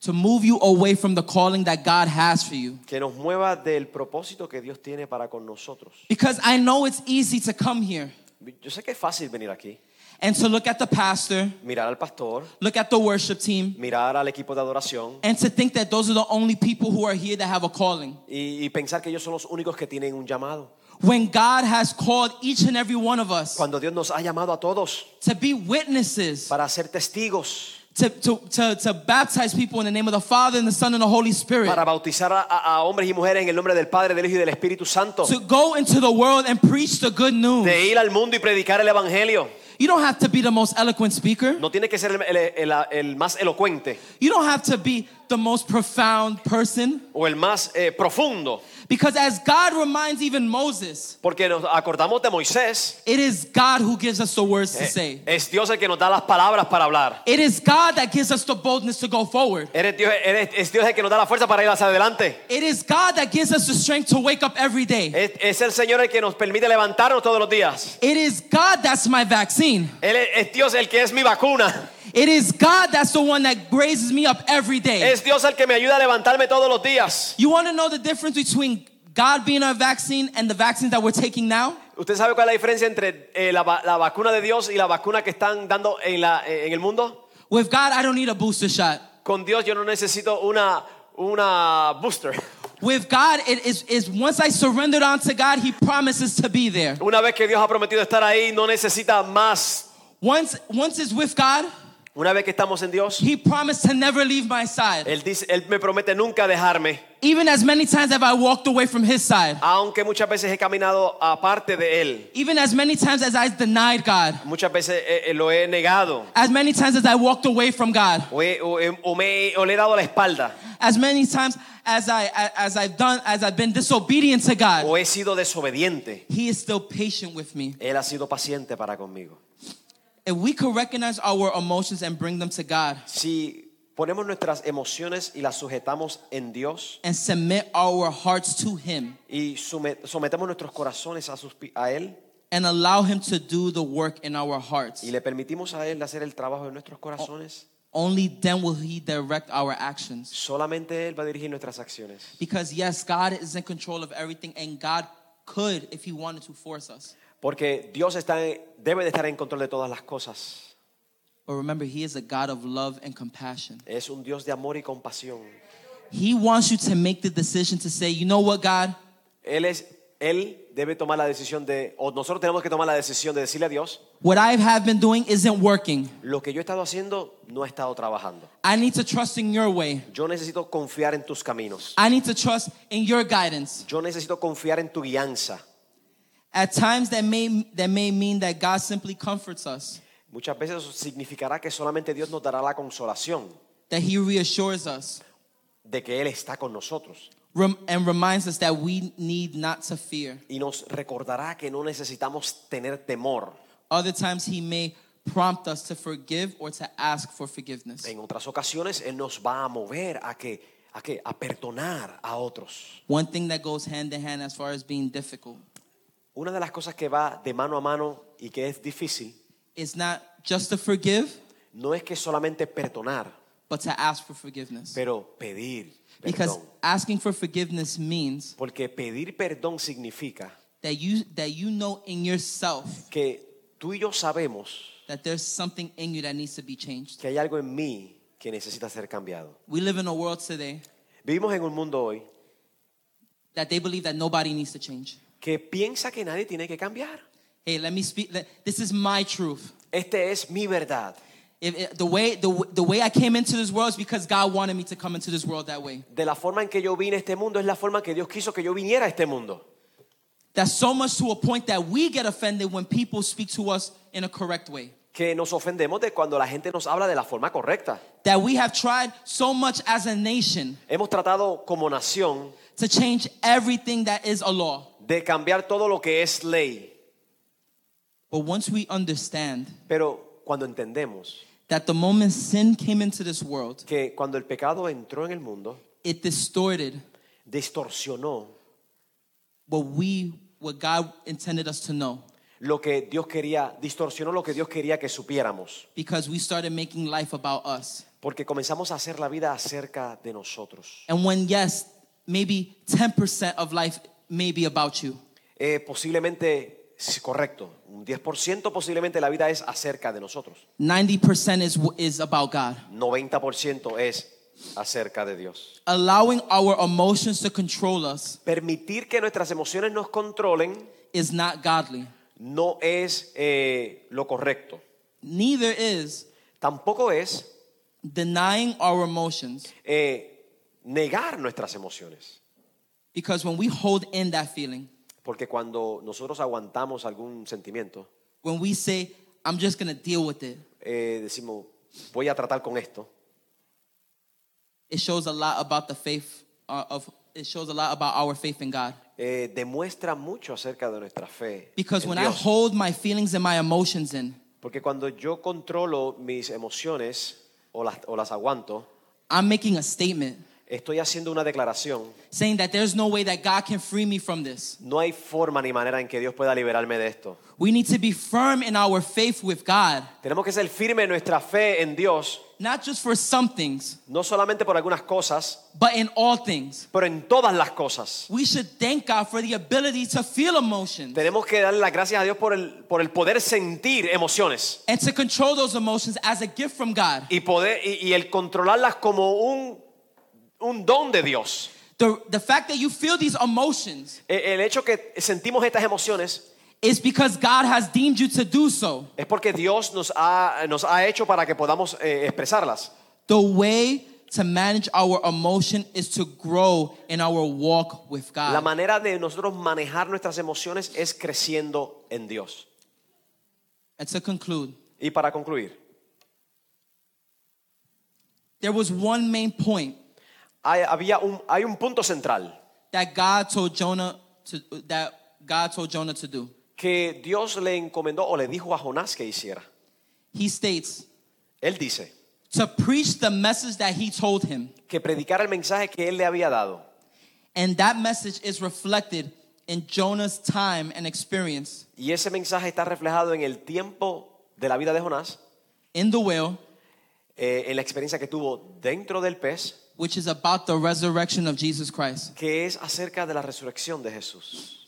[SPEAKER 1] to move you away from the calling that God has for you.
[SPEAKER 2] que nos mueva del propósito que Dios tiene para con nosotros.
[SPEAKER 1] Because I know it's easy to come here
[SPEAKER 2] Yo sé que es fácil venir aquí,
[SPEAKER 1] and to look at the pastor,
[SPEAKER 2] mirar al pastor,
[SPEAKER 1] look at the worship team,
[SPEAKER 2] mirar al equipo de adoración
[SPEAKER 1] and to think that those are the only people who are here that have a calling.
[SPEAKER 2] y, y pensar que ellos son los únicos que tienen un llamado.
[SPEAKER 1] When God has called each and every one of us
[SPEAKER 2] Cuando Dios nos ha llamado a todos
[SPEAKER 1] to be witnesses,
[SPEAKER 2] para ser testigos,
[SPEAKER 1] to, to, to, to baptize people in the name of the Father and the Son and the Holy Spirit,
[SPEAKER 2] para bautizar a, a- hombres y mujeres en el nombre del Padre, del Hijo y del Espíritu Santo,
[SPEAKER 1] to go into the world and preach the good news.
[SPEAKER 2] de ir al mundo y predicar el Evangelio.
[SPEAKER 1] You don't have to be the most eloquent speaker.
[SPEAKER 2] No tiene que ser el, el- el- el más elocuente
[SPEAKER 1] You don't have to be the most profound person.
[SPEAKER 2] o el más eh, profundo,
[SPEAKER 1] Because as God reminds even Moses,
[SPEAKER 2] porque nos acordamos de Moisés.
[SPEAKER 1] it is God who gives us the words to
[SPEAKER 2] Eh,
[SPEAKER 1] say.
[SPEAKER 2] Es Dios el que nos da las palabras para hablar.
[SPEAKER 1] It is God that gives us the boldness to go forward.
[SPEAKER 2] Eres Dios, eres- es Dios el que nos da la fuerza para ir hacia adelante.
[SPEAKER 1] It is God that gives us the strength to wake up every day.
[SPEAKER 2] Es, es el Señor el que nos permite levantarnos todos los días.
[SPEAKER 1] It is God that's my vaccine.
[SPEAKER 2] Él es, es Dios el que es mi vacuna.
[SPEAKER 1] It is God that's the one that raises me up every day.
[SPEAKER 2] Es Dios el que me ayuda a levantarme todos los días.
[SPEAKER 1] You want to know the difference between God being our vaccine and the vaccines that we're taking now?
[SPEAKER 2] ¿Usted sabe cuál es la diferencia entre eh, la, la vacuna de Dios y la vacuna que están dando en, la, eh, en el mundo?
[SPEAKER 1] With God, I don't need a booster shot.
[SPEAKER 2] Con Dios yo no necesito una, una booster.
[SPEAKER 1] With God, it is, is once I surrendered unto God, He promises to be there.
[SPEAKER 2] Una vez que Dios ha prometido estar ahí, no necesita más.
[SPEAKER 1] Once, once it's with God,
[SPEAKER 2] Una vez que estamos en Dios,
[SPEAKER 1] He promised to never leave my side.
[SPEAKER 2] Él, dice, Él me promete nunca dejarme.
[SPEAKER 1] Even as many times have I walked away from His side,
[SPEAKER 2] Aunque muchas veces he caminado aparte de Él.
[SPEAKER 1] even as many times as I denied God,
[SPEAKER 2] Muchas veces eh, eh, lo he negado.
[SPEAKER 1] as many times as I walked away from God,
[SPEAKER 2] O, he- o he- o me, he- o le he dado la espalda.
[SPEAKER 1] as many times as I as I've done as I've been disobedient to God,
[SPEAKER 2] O he sido desobediente.
[SPEAKER 1] He is still patient with me.
[SPEAKER 2] Él ha sido paciente para conmigo.
[SPEAKER 1] If we could recognize our emotions and bring them to God
[SPEAKER 2] Si ponemos nuestras emociones y las sujetamos en Dios
[SPEAKER 1] and submit our hearts to Him
[SPEAKER 2] y sometemos nuestros corazones a, sus a Él
[SPEAKER 1] and allow Him to do the work in our hearts,
[SPEAKER 2] y le permitimos a Él hacer el trabajo en nuestros corazones,
[SPEAKER 1] only then will He direct our actions.
[SPEAKER 2] solamente Él va a dirigir nuestras acciones.
[SPEAKER 1] Because yes, God is in control of everything, and God could, if He wanted to, force us.
[SPEAKER 2] Porque Dios está debe de estar en control de todas las cosas.
[SPEAKER 1] But remember, He is a God of love and compassion.
[SPEAKER 2] Es un Dios de amor y compasión.
[SPEAKER 1] He wants you to make the decision to say, you know what, God?
[SPEAKER 2] Él es él debe tomar la decisión de o nosotros tenemos que tomar la decisión de decirle a Dios,
[SPEAKER 1] What I have been doing isn't working.
[SPEAKER 2] lo que yo he estado haciendo no ha estado trabajando.
[SPEAKER 1] I need to trust in your way.
[SPEAKER 2] Yo necesito confiar en tus caminos.
[SPEAKER 1] I need to trust in your guidance.
[SPEAKER 2] Yo necesito confiar en tu guianza.
[SPEAKER 1] At times that may that may mean that God simply comforts us,
[SPEAKER 2] Muchas veces eso significará que solamente Dios nos dará la consolación
[SPEAKER 1] that He reassures us
[SPEAKER 2] de que Él está con nosotros
[SPEAKER 1] rem- and reminds us that we need not to fear.
[SPEAKER 2] y nos recordará que no necesitamos tener temor.
[SPEAKER 1] Other times He may prompt us to forgive or to ask for forgiveness.
[SPEAKER 2] En otras ocasiones Él nos va a mover a que a que a perdonar a otros.
[SPEAKER 1] One thing that goes hand in hand as far as being difficult
[SPEAKER 2] Una de las cosas que va de mano a mano y que es difícil
[SPEAKER 1] is not just to forgive,
[SPEAKER 2] no es que solamente perdonar,
[SPEAKER 1] but to ask for forgiveness.
[SPEAKER 2] pero pedir
[SPEAKER 1] Because asking for forgiveness means
[SPEAKER 2] Porque pedir perdón significa
[SPEAKER 1] that you that you know in yourself
[SPEAKER 2] que tú y yo sabemos
[SPEAKER 1] that there's something in you that needs to be changed.
[SPEAKER 2] que hay algo en mí que necesita ser cambiado.
[SPEAKER 1] We live in a world today
[SPEAKER 2] Vivimos en un mundo hoy
[SPEAKER 1] that they believe that nobody needs to change.
[SPEAKER 2] Que piensa que nadie tiene que cambiar.
[SPEAKER 1] Hey, let me speak. let- this is my truth.
[SPEAKER 2] Este es mi verdad.
[SPEAKER 1] If, if- the, way, the, the way I came into this world is because God wanted me to come into this world that way.
[SPEAKER 2] De la forma en que yo vine a este mundo es la forma que Dios quiso que yo viniera a este mundo.
[SPEAKER 1] That's so much to a point that we get offended when people speak to us in a correct way.
[SPEAKER 2] Que nos ofendemos de cuando la gente nos habla de la forma correcta.
[SPEAKER 1] That we have tried so much as a nation
[SPEAKER 2] Hemos tratado como nación
[SPEAKER 1] to change everything that is a law.
[SPEAKER 2] De cambiar todo lo que es ley.
[SPEAKER 1] But once we understand
[SPEAKER 2] Pero cuando entendemos
[SPEAKER 1] that the moment sin came into this world,
[SPEAKER 2] que cuando el pecado entró en el mundo,
[SPEAKER 1] it distorted
[SPEAKER 2] distorsionó
[SPEAKER 1] what we, what God intended us to know.
[SPEAKER 2] lo que Dios quería, distorsionó lo que Dios quería que supiéramos.
[SPEAKER 1] Because we started making life about us.
[SPEAKER 2] Porque comenzamos a hacer la vida acerca de nosotros.
[SPEAKER 1] And when, yes, maybe 10% of life may be about you,
[SPEAKER 2] Eh, posiblemente, sí, correcto, un 10% posiblemente la vida es acerca de nosotros.
[SPEAKER 1] 90% is, is about God.
[SPEAKER 2] 90% es acerca de Dios.
[SPEAKER 1] Allowing our emotions to control us
[SPEAKER 2] Permitir que nuestras emociones nos controlen
[SPEAKER 1] is not godly.
[SPEAKER 2] no es eh, lo correcto.
[SPEAKER 1] Neither is
[SPEAKER 2] Tampoco es
[SPEAKER 1] denying our emotions.
[SPEAKER 2] eh, negar nuestras emociones.
[SPEAKER 1] Because when we hold in that feeling,
[SPEAKER 2] Porque cuando nosotros aguantamos algún sentimiento,
[SPEAKER 1] when we say, I'm just gonna deal with it,
[SPEAKER 2] eh, decimos, voy a tratar con esto,
[SPEAKER 1] it shows a lot about the faith uh, of, it shows a lot about our faith in God.
[SPEAKER 2] eh, demuestra mucho acerca de nuestra fe.
[SPEAKER 1] Because
[SPEAKER 2] en
[SPEAKER 1] when I hold my feelings and my emotions in,
[SPEAKER 2] Porque cuando yo controlo mis emociones o las, o las aguanto,
[SPEAKER 1] I'm making a statement
[SPEAKER 2] estoy haciendo una declaración.
[SPEAKER 1] saying that there's no way that God can free me from this.
[SPEAKER 2] No hay forma ni manera en que Dios pueda liberarme de esto.
[SPEAKER 1] We need to be firm in our faith with God,
[SPEAKER 2] Tenemos que ser firmes en nuestra fe en Dios,
[SPEAKER 1] not just for some things,
[SPEAKER 2] no solamente por algunas cosas,
[SPEAKER 1] but in all things.
[SPEAKER 2] pero en todas las cosas.
[SPEAKER 1] We should thank God for the ability to feel emotions
[SPEAKER 2] Tenemos que darle las gracias a Dios por el, por el poder sentir emociones
[SPEAKER 1] and to control those emotions as a gift from God.
[SPEAKER 2] y, poder, y, y el controlarlas como un, un don de Dios.
[SPEAKER 1] The, the fact that you feel these emotions
[SPEAKER 2] E- El hecho que sentimos estas emociones
[SPEAKER 1] is because God has deemed you to do so.
[SPEAKER 2] es porque Dios nos ha, nos ha hecho para que podamos eh, expresarlas.
[SPEAKER 1] The way to manage our emotion is to grow in our walk with
[SPEAKER 2] La
[SPEAKER 1] God.
[SPEAKER 2] manera de nosotros manejar nuestras emociones es creciendo en Dios.
[SPEAKER 1] And to conclude,
[SPEAKER 2] Y para concluir,
[SPEAKER 1] there was one main point
[SPEAKER 2] hay, había un, hay un punto central
[SPEAKER 1] that God told Jonah to that God told Jonah to do.
[SPEAKER 2] que Dios le encomendó o le dijo a Jonás que hiciera.
[SPEAKER 1] He states
[SPEAKER 2] Él dice
[SPEAKER 1] to preach the message that he told him.
[SPEAKER 2] que predicara el mensaje que él le había dado.
[SPEAKER 1] And that message is reflected in Jonah's time and experience
[SPEAKER 2] Y ese mensaje está reflejado en el tiempo de la vida de Jonás,
[SPEAKER 1] in the whale,
[SPEAKER 2] eh, en la experiencia que tuvo dentro del pez,
[SPEAKER 1] which is about the resurrection of Jesus Christ.
[SPEAKER 2] que es acerca de la resurrección de Jesús.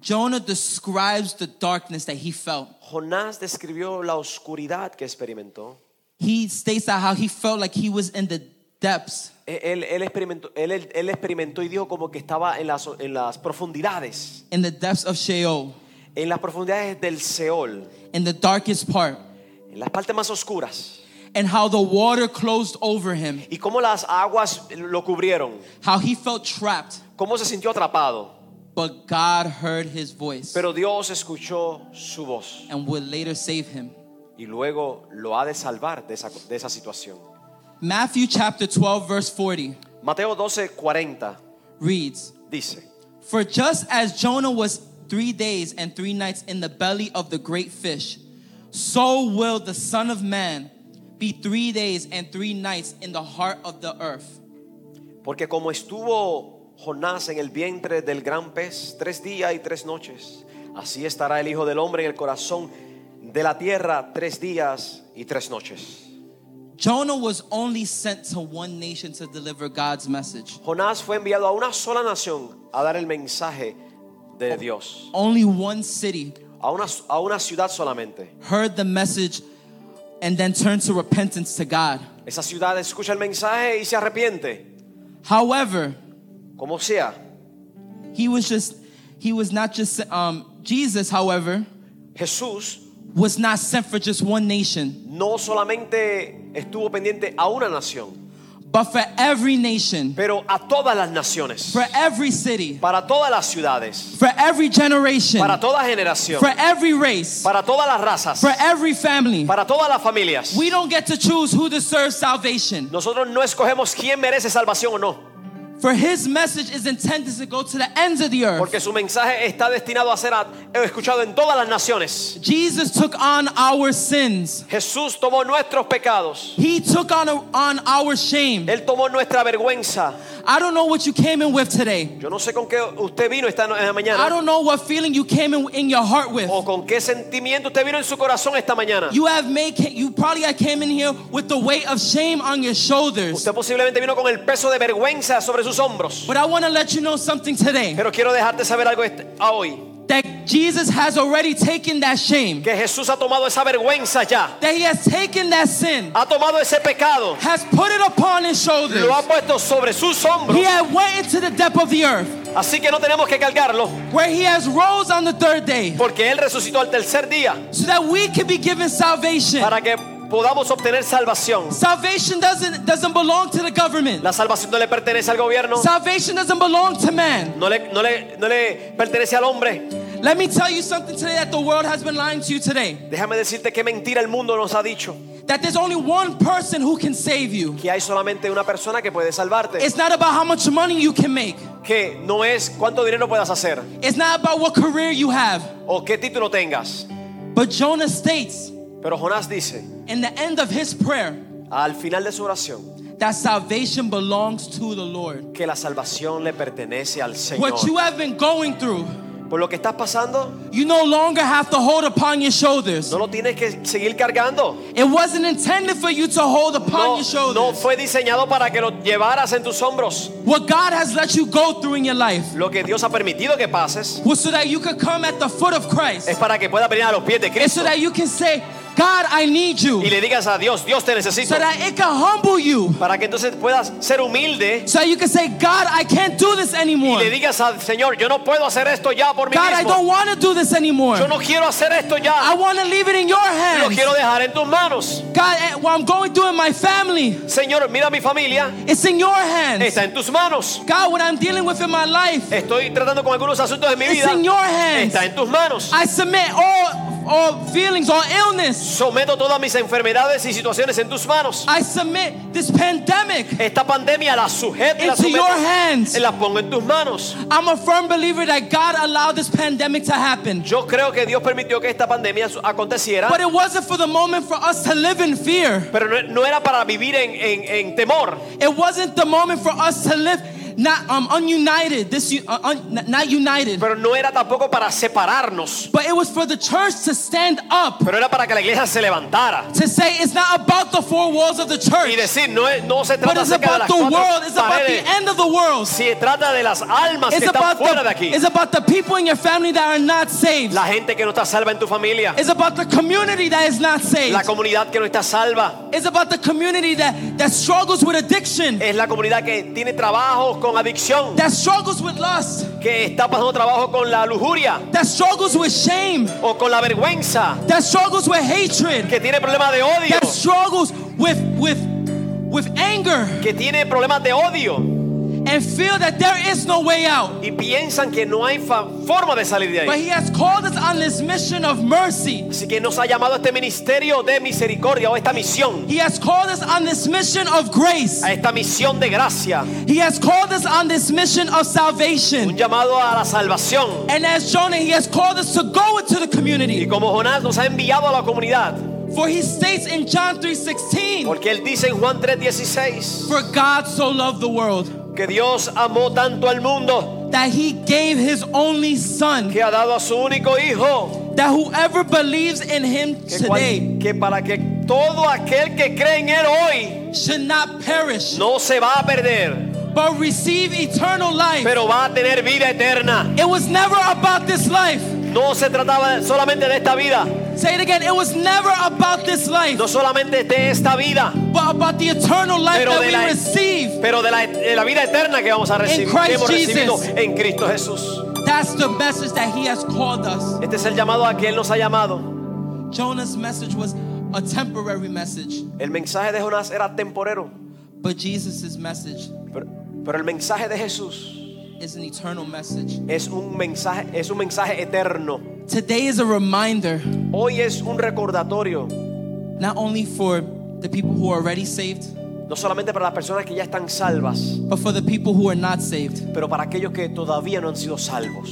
[SPEAKER 1] Jonah describes the darkness that he felt.
[SPEAKER 2] Jonás describió la oscuridad que experimentó.
[SPEAKER 1] He states that how he felt like he was in the depths.
[SPEAKER 2] Eh, Él, él experimentó, él, él- él experimentó y dijo como que estaba en las, en las profundidades,
[SPEAKER 1] in the depths of Sheol,
[SPEAKER 2] en las profundidades del Seol,
[SPEAKER 1] in the darkest part,
[SPEAKER 2] en las partes más oscuras.
[SPEAKER 1] And how the water closed over him,
[SPEAKER 2] Y cómo las aguas lo cubrieron,
[SPEAKER 1] how he felt trapped,
[SPEAKER 2] cómo se sintió atrapado.
[SPEAKER 1] but God heard his voice
[SPEAKER 2] Pero Dios escuchó su voz
[SPEAKER 1] and would later save him.
[SPEAKER 2] y luego lo ha de salvar de esa, de esa situación.
[SPEAKER 1] Matthew chapter 12, verse 40
[SPEAKER 2] Mateo 12, 40
[SPEAKER 1] reads,
[SPEAKER 2] dice,
[SPEAKER 1] For just as Jonah was three days and three nights in the belly of the great fish, so will the Son of Man be three days and three nights in the heart of the earth.
[SPEAKER 2] porque como estuvo Jonás en el vientre del gran pez tres días y tres noches, así estará el Hijo del Hombre en el corazón de la tierra tres días y tres noches.
[SPEAKER 1] Jonah was only sent to one nation to deliver God's message.
[SPEAKER 2] Jonás fue enviado a una sola nación a dar el mensaje de Dios,
[SPEAKER 1] Only one city
[SPEAKER 2] a una, a una ciudad solamente.
[SPEAKER 1] heard the message and then turn to repentance to God.
[SPEAKER 2] Esa ciudad escucha el mensaje y se arrepiente.
[SPEAKER 1] However,
[SPEAKER 2] Como sea,
[SPEAKER 1] he was just he was not just um, Jesus. However,
[SPEAKER 2] Jesús
[SPEAKER 1] was not sent for just one nation,
[SPEAKER 2] no solamente estuvo pendiente a una nación,
[SPEAKER 1] but for every nation,
[SPEAKER 2] pero a todas las naciones,
[SPEAKER 1] for every city,
[SPEAKER 2] para todas las ciudades,
[SPEAKER 1] for every generation,
[SPEAKER 2] para toda generación,
[SPEAKER 1] for every race,
[SPEAKER 2] para todas las razas,
[SPEAKER 1] for every family.
[SPEAKER 2] para todas las familias.
[SPEAKER 1] We don't get to choose who deserves salvation.
[SPEAKER 2] Nosotros no escogemos quién merece salvación o no,
[SPEAKER 1] For his message is intended to go to the ends of the earth.
[SPEAKER 2] porque su mensaje está destinado a ser eh, escuchado en todas las naciones.
[SPEAKER 1] Jesus took on our sins.
[SPEAKER 2] Jesús tomó nuestros pecados,
[SPEAKER 1] He took on, on our shame.
[SPEAKER 2] Él tomó nuestra vergüenza.
[SPEAKER 1] I don't know what you came in with today.
[SPEAKER 2] Yo no sé con qué usted vino esta la
[SPEAKER 1] I don't know what feeling you came in in your heart with.
[SPEAKER 2] o con qué sentimiento usted vino en su corazón esta mañana.
[SPEAKER 1] You have made you probably came in here with the weight of shame on your shoulders.
[SPEAKER 2] Usted posiblemente vino con el peso de vergüenza sobre sus hombros.
[SPEAKER 1] But I want to let you know something today
[SPEAKER 2] Pero quiero dejarte saber algo este- a hoy.
[SPEAKER 1] that Jesus has already taken that shame.
[SPEAKER 2] Que Jesús ha tomado esa vergüenza ya.
[SPEAKER 1] That he has taken that sin,
[SPEAKER 2] Ha tomado ese pecado.
[SPEAKER 1] has put it upon his shoulders.
[SPEAKER 2] Lo ha puesto sobre sus hombros.
[SPEAKER 1] He had went into the depth of the earth
[SPEAKER 2] Así que no tenemos que cargarlo.
[SPEAKER 1] where he has rose on the third day
[SPEAKER 2] Porque Él resucitó al tercer día.
[SPEAKER 1] so that we can be given salvation.
[SPEAKER 2] Para que podamos obtener salvación.
[SPEAKER 1] Salvation doesn't doesn't belong to the government.
[SPEAKER 2] La salvación no le pertenece al gobierno.
[SPEAKER 1] Salvation doesn't belong to man.
[SPEAKER 2] No le, no le, no le pertenece al hombre.
[SPEAKER 1] Let me tell you something today that the world has been lying to you today.
[SPEAKER 2] Déjame decirte qué mentira el mundo nos ha dicho.
[SPEAKER 1] That there's only one person who can save you.
[SPEAKER 2] Que hay solamente una persona que puede salvarte.
[SPEAKER 1] It's not about how much money you can make.
[SPEAKER 2] Que no es cuánto dinero puedas hacer
[SPEAKER 1] It's not about what career you have.
[SPEAKER 2] o qué título tengas.
[SPEAKER 1] But Jonah states
[SPEAKER 2] Pero Jonás dice
[SPEAKER 1] in the end of his prayer
[SPEAKER 2] al final de su oración
[SPEAKER 1] that salvation belongs to the Lord.
[SPEAKER 2] que la salvación le pertenece al Señor.
[SPEAKER 1] What you have been going through,
[SPEAKER 2] Por lo que estás pasando,
[SPEAKER 1] you no longer have to hold upon your shoulders.
[SPEAKER 2] no lo tienes que seguir cargando.
[SPEAKER 1] It wasn't intended for you to hold upon
[SPEAKER 2] No,
[SPEAKER 1] your shoulders.
[SPEAKER 2] no fue diseñado para que lo llevaras en tus hombros.
[SPEAKER 1] What God has let you go through in your life
[SPEAKER 2] Lo que Dios ha permitido que pases
[SPEAKER 1] was so that you could come at the foot of Christ.
[SPEAKER 2] es para que puedas venir a los pies de Cristo
[SPEAKER 1] so that you can say, God, I need you.
[SPEAKER 2] y le digas a Dios, Dios te necesito.
[SPEAKER 1] So that it can humble you.
[SPEAKER 2] Para que entonces puedas ser humilde
[SPEAKER 1] So you can say, God, I can't do this anymore.
[SPEAKER 2] y le digas al Señor, yo no puedo hacer esto ya por mí
[SPEAKER 1] God, I don't want to do this anymore.
[SPEAKER 2] Yo no quiero hacer esto ya.
[SPEAKER 1] I want to leave it in your hands.
[SPEAKER 2] Lo quiero dejar en tus manos.
[SPEAKER 1] God, eh, what I'm going through in my family,
[SPEAKER 2] Señor, mira mi familia.
[SPEAKER 1] it's in your hands.
[SPEAKER 2] Está en tus manos.
[SPEAKER 1] God, what I'm dealing with in my life,
[SPEAKER 2] Estoy tratando con algunos asuntos de mi
[SPEAKER 1] it's
[SPEAKER 2] vida.
[SPEAKER 1] in your hands.
[SPEAKER 2] Está en tus manos.
[SPEAKER 1] I submit all, all feelings, all illness.
[SPEAKER 2] Someto todas mis enfermedades y situaciones en tus manos.
[SPEAKER 1] I submit this pandemic
[SPEAKER 2] Esta pandemia la sujeto y la
[SPEAKER 1] into
[SPEAKER 2] someto.
[SPEAKER 1] your hands.
[SPEAKER 2] La pongo en tus manos.
[SPEAKER 1] I'm a firm believer that God allowed this pandemic to happen.
[SPEAKER 2] Yo creo que Dios permitió que esta pandemia su- aconteciera.
[SPEAKER 1] But it wasn't for the moment for us to live in fear.
[SPEAKER 2] Pero no, no era para vivir en, en- en temor.
[SPEAKER 1] It wasn't the moment for us to live not um, ununited, this uh, un, not united.
[SPEAKER 2] Pero no era tampoco para separarnos.
[SPEAKER 1] But it was for the church to stand up
[SPEAKER 2] Pero era para que la iglesia se levantara.
[SPEAKER 1] to say it's not about the four walls of the church.
[SPEAKER 2] Y decir, no, no se
[SPEAKER 1] but
[SPEAKER 2] trata
[SPEAKER 1] it's
[SPEAKER 2] acerca de
[SPEAKER 1] about
[SPEAKER 2] las
[SPEAKER 1] the world. It's about the end of the world.
[SPEAKER 2] Se trata de las almas
[SPEAKER 1] It's
[SPEAKER 2] que están fuera de
[SPEAKER 1] the,
[SPEAKER 2] aquí.
[SPEAKER 1] it's about the people in your family that are not saved.
[SPEAKER 2] La gente que no está salva en tu familia.
[SPEAKER 1] It's about the community that is not saved.
[SPEAKER 2] La comunidad que no está salva.
[SPEAKER 1] It's about the community that, that struggles with addiction,
[SPEAKER 2] Es la comunidad que tiene trabajos con adicción.
[SPEAKER 1] that struggles with lust,
[SPEAKER 2] Que está pasando trabajo con la lujuria.
[SPEAKER 1] that struggles with shame,
[SPEAKER 2] O con la vergüenza.
[SPEAKER 1] that struggles with hatred,
[SPEAKER 2] Que tiene problemas de odio.
[SPEAKER 1] that struggles with with with anger
[SPEAKER 2] Que tiene problemas de odio.
[SPEAKER 1] And feel that there is no way out.
[SPEAKER 2] Y piensan que no hay forma de salir de ahí.
[SPEAKER 1] But he has called us on this mission of mercy.
[SPEAKER 2] Así que nos ha llamado a este ministerio de misericordia o esta misión.
[SPEAKER 1] He has called us on this mission of grace.
[SPEAKER 2] A esta misión de gracia.
[SPEAKER 1] He has called us on this mission of salvation.
[SPEAKER 2] Un llamado a la salvación.
[SPEAKER 1] And as Jonah, he has called us to go into the community.
[SPEAKER 2] Y como Jonás nos ha enviado a la comunidad.
[SPEAKER 1] For he states in John 3:16,
[SPEAKER 2] Porque él dice en Juan 3:16
[SPEAKER 1] For God so loved the world
[SPEAKER 2] que Dios amó tanto al mundo
[SPEAKER 1] that he gave his only son,
[SPEAKER 2] que ha dado a su único hijo.
[SPEAKER 1] that whoever believes in him
[SPEAKER 2] Que, cual-
[SPEAKER 1] today
[SPEAKER 2] que para que todo aquel que cree en él hoy
[SPEAKER 1] should not perish,
[SPEAKER 2] no se va a perder,
[SPEAKER 1] but receive eternal life.
[SPEAKER 2] pero va a tener vida eterna.
[SPEAKER 1] It was never about this life.
[SPEAKER 2] No se trataba solamente de esta vida.
[SPEAKER 1] Say it again. It was never about this life,
[SPEAKER 2] No solamente de esta vida,
[SPEAKER 1] but about the eternal life
[SPEAKER 2] Pero
[SPEAKER 1] that
[SPEAKER 2] de
[SPEAKER 1] we
[SPEAKER 2] la-
[SPEAKER 1] receive.
[SPEAKER 2] pero de la, de la vida eterna que vamos a recibir, que hemos recibido
[SPEAKER 1] Jesus.
[SPEAKER 2] en Cristo Jesús.
[SPEAKER 1] That's the message that He has called us.
[SPEAKER 2] Este es el llamado a que Él nos ha llamado.
[SPEAKER 1] Jonah's message was a temporary message,
[SPEAKER 2] El mensaje de Jonás era temporero,
[SPEAKER 1] but Jesus' message
[SPEAKER 2] pero, pero el mensaje de Jesús
[SPEAKER 1] is an eternal message.
[SPEAKER 2] es un mensaje, es un mensaje eterno.
[SPEAKER 1] Today is a reminder
[SPEAKER 2] Hoy es un recordatorio,
[SPEAKER 1] not only for the people who are already saved,
[SPEAKER 2] no solamente para las personas que ya están salvas,
[SPEAKER 1] but for the people who are not saved.
[SPEAKER 2] pero para aquellos que todavía no han sido salvos.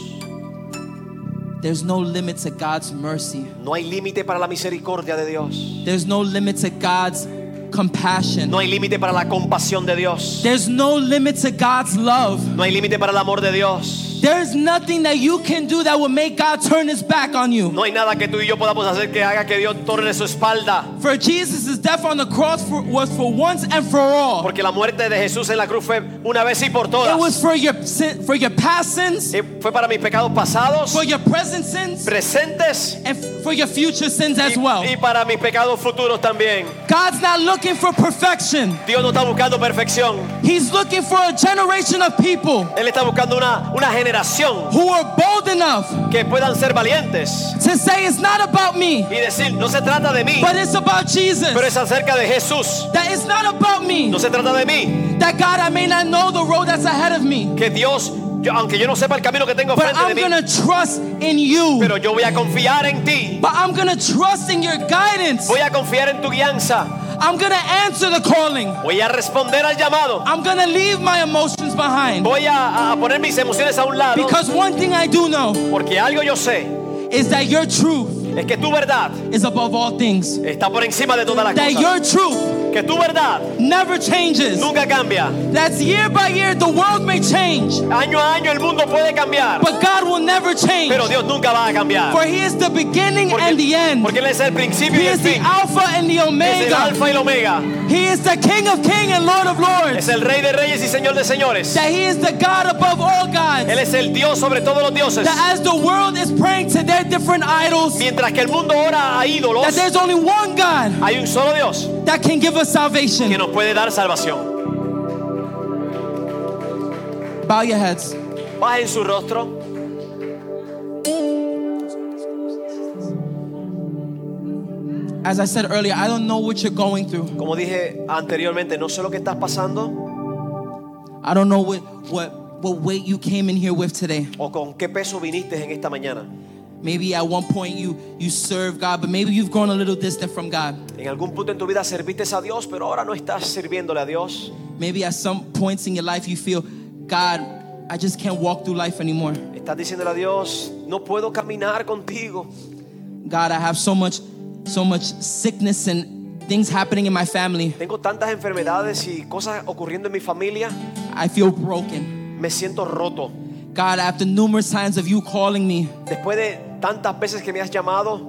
[SPEAKER 1] There's no limit to God's mercy.
[SPEAKER 2] No hay límite para la misericordia de Dios.
[SPEAKER 1] There's no limit to God's compassion.
[SPEAKER 2] No hay límite para la compasión de Dios.
[SPEAKER 1] There's no limit to God's love.
[SPEAKER 2] No hay límite para el amor de Dios.
[SPEAKER 1] There's nothing that you can do that will make God turn his back on you.
[SPEAKER 2] No hay nada que tú y yo podamos hacer que haga que Dios torne su espalda.
[SPEAKER 1] For Jesus' death on the cross for, was for once and for all.
[SPEAKER 2] Porque la muerte de Jesús en la cruz fue una vez y por todas.
[SPEAKER 1] It was for your sin, for your past sins,
[SPEAKER 2] Eh, Fue para mis pecados pasados,
[SPEAKER 1] for your present sins,
[SPEAKER 2] presentes
[SPEAKER 1] and for your future sins as well.
[SPEAKER 2] y para mis pecados futuros también.
[SPEAKER 1] God's not looking for perfection.
[SPEAKER 2] Dios no está buscando perfección.
[SPEAKER 1] He's looking for a generation of people
[SPEAKER 2] Él está buscando una, una generación
[SPEAKER 1] who are bold enough
[SPEAKER 2] que puedan ser valientes
[SPEAKER 1] to say it's not about me,
[SPEAKER 2] y decir, no se trata de mí,
[SPEAKER 1] but it's about Jesus.
[SPEAKER 2] pero es acerca de Jesús.
[SPEAKER 1] That it's not about me.
[SPEAKER 2] No se trata de mí.
[SPEAKER 1] That God, I may not know the road that's ahead of me,
[SPEAKER 2] Que Dios, yo- aunque yo no sepa el camino que tengo
[SPEAKER 1] but
[SPEAKER 2] frente
[SPEAKER 1] I'm
[SPEAKER 2] de mí,
[SPEAKER 1] gonna trust in you.
[SPEAKER 2] pero yo voy a confiar en ti.
[SPEAKER 1] But I'm gonna trust in your guidance.
[SPEAKER 2] Voy a confiar en tu guianza.
[SPEAKER 1] I'm gonna answer the calling.
[SPEAKER 2] Voy a responder al llamado.
[SPEAKER 1] I'm gonna leave my emotions behind.
[SPEAKER 2] Voy a, a poner mis emociones a un lado.
[SPEAKER 1] Because one thing I do know
[SPEAKER 2] Porque algo yo sé
[SPEAKER 1] is that your truth
[SPEAKER 2] es que tu verdad
[SPEAKER 1] is above all things.
[SPEAKER 2] está por encima de todas las
[SPEAKER 1] That
[SPEAKER 2] cosas.
[SPEAKER 1] your truth
[SPEAKER 2] Que tu verdad
[SPEAKER 1] never changes.
[SPEAKER 2] nunca cambia.
[SPEAKER 1] That's year by year, the world may change,
[SPEAKER 2] Año a año el mundo puede cambiar,
[SPEAKER 1] but God will never change.
[SPEAKER 2] pero Dios nunca va a cambiar.
[SPEAKER 1] For He is the beginning
[SPEAKER 2] Porque,
[SPEAKER 1] and the end.
[SPEAKER 2] porque Él es el principio
[SPEAKER 1] He
[SPEAKER 2] y el
[SPEAKER 1] is the. Alpha and the
[SPEAKER 2] Es el
[SPEAKER 1] Omega.
[SPEAKER 2] alfa y el omega.
[SPEAKER 1] He is the King of Kings and Lord of Lords.
[SPEAKER 2] Es el rey de reyes y señor de señores.
[SPEAKER 1] That He is the God above all gods.
[SPEAKER 2] Él es el Dios sobre todos los dioses.
[SPEAKER 1] That as the world is praying to their different idols,
[SPEAKER 2] Mientras que el mundo ora a ídolos,
[SPEAKER 1] that there's only one God
[SPEAKER 2] hay un solo Dios
[SPEAKER 1] that can give us
[SPEAKER 2] que
[SPEAKER 1] salvation.
[SPEAKER 2] nos puede dar salvación.
[SPEAKER 1] Bow your heads.
[SPEAKER 2] Bajen su rostro.
[SPEAKER 1] As I said earlier, I don't know what you're going through.
[SPEAKER 2] Como dije anteriormente, no sé lo que estás pasando
[SPEAKER 1] I don't know what what what weight you came in here with today.
[SPEAKER 2] o con qué peso viniste en esta mañana.
[SPEAKER 1] Maybe at one point you you served God, but maybe you've grown a little distant from God.
[SPEAKER 2] En algún punto en tu vida serviste a Dios, pero ahora no estás sirviéndole a Dios.
[SPEAKER 1] Maybe at some points in your life you feel, God, I just can't walk through life anymore.
[SPEAKER 2] Estás diciéndole a Dios, no puedo caminar contigo.
[SPEAKER 1] God, I have so much so much sickness and things happening in my family.
[SPEAKER 2] Tengo tantas enfermedades y cosas ocurriendo en mi familia.
[SPEAKER 1] I feel broken.
[SPEAKER 2] Me siento roto.
[SPEAKER 1] God, after numerous times of you calling me,
[SPEAKER 2] Después de tantas veces que me has llamado,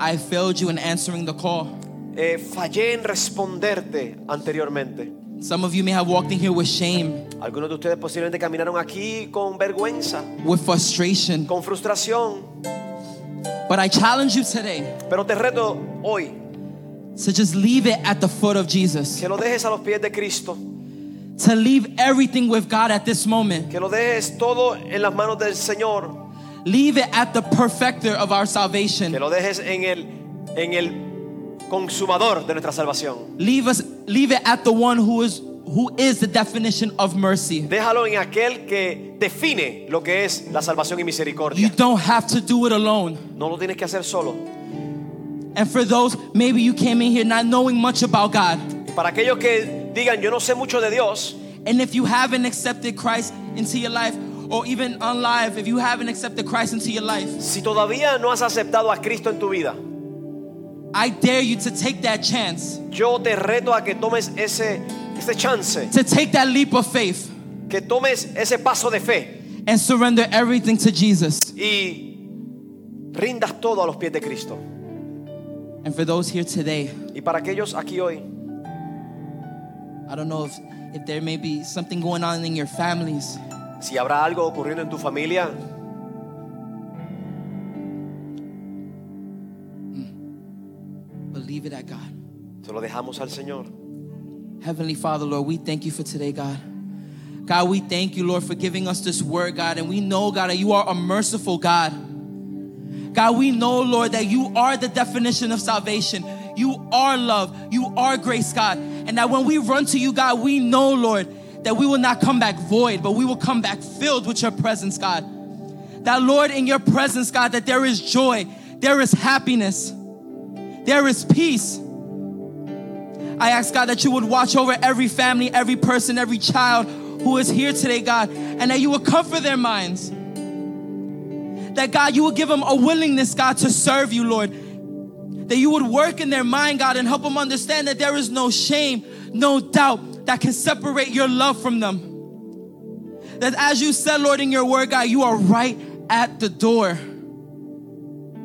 [SPEAKER 1] I failed you in answering the call.
[SPEAKER 2] eh, fallé en responderte anteriormente.
[SPEAKER 1] Some of you may have walked in here with shame,
[SPEAKER 2] Algunos de ustedes posiblemente caminaron aquí con vergüenza,
[SPEAKER 1] with frustration.
[SPEAKER 2] con frustración.
[SPEAKER 1] But I challenge you today
[SPEAKER 2] Pero te reto hoy
[SPEAKER 1] to just leave it at the foot of Jesus.
[SPEAKER 2] que lo dejes a los pies de Cristo,
[SPEAKER 1] To leave everything with God at this moment.
[SPEAKER 2] que lo dejes todo en las manos del Señor,
[SPEAKER 1] Leave it at the perfecter of our
[SPEAKER 2] que
[SPEAKER 1] salvation.
[SPEAKER 2] lo dejes en el en el consumador de nuestra salvación.
[SPEAKER 1] Leave us leave it at the one who is who is the definition of mercy.
[SPEAKER 2] Déjalo en aquel que define lo que es la salvación y misericordia.
[SPEAKER 1] You don't have to do it alone.
[SPEAKER 2] No lo tienes que hacer solo.
[SPEAKER 1] And for those maybe you came in here not knowing much about God.
[SPEAKER 2] Para aquellos que digan, yo no sé mucho de Dios,
[SPEAKER 1] And if you haven't accepted Christ into your life, or even on live, if you haven't accepted Christ into your life,
[SPEAKER 2] si todavía no has aceptado a Cristo en tu vida,
[SPEAKER 1] I dare you to take that chance,
[SPEAKER 2] yo te reto a que tomes ese, ese chance,
[SPEAKER 1] to take that leap of faith
[SPEAKER 2] que tomes ese paso de fe
[SPEAKER 1] and surrender everything to Jesus.
[SPEAKER 2] y rindas todo a los pies de Cristo.
[SPEAKER 1] And for those here today,
[SPEAKER 2] Y para aquellos aquí hoy,
[SPEAKER 1] I don't know if, if there may be something going on in your families
[SPEAKER 2] si habrá algo ocurriendo en tu familia. Hmm. Believe it at God. Se lo dejamos al Señor.
[SPEAKER 1] Heavenly Father, Lord, we thank you for today, God. God, we thank you, Lord, for giving us this word, God. And we know, God, that you are a merciful God. God, we know, Lord, that you are the definition of salvation. You are love. You are grace, God. And that when we run to you, God, we know, Lord, that we will not come back void, but we will come back filled with your presence, God. That, Lord, in your presence, God, that there is joy, there is happiness, there is peace. I ask God that you would watch over every family, every person, every child who is here today, God, and that you would comfort their minds. That God, you would give them a willingness, God, to serve you, Lord. That you would work in their mind, God, and help them understand that there is no shame, no doubt that can separate your love from them. That as you said, Lord, in your word, God, you are right at the door,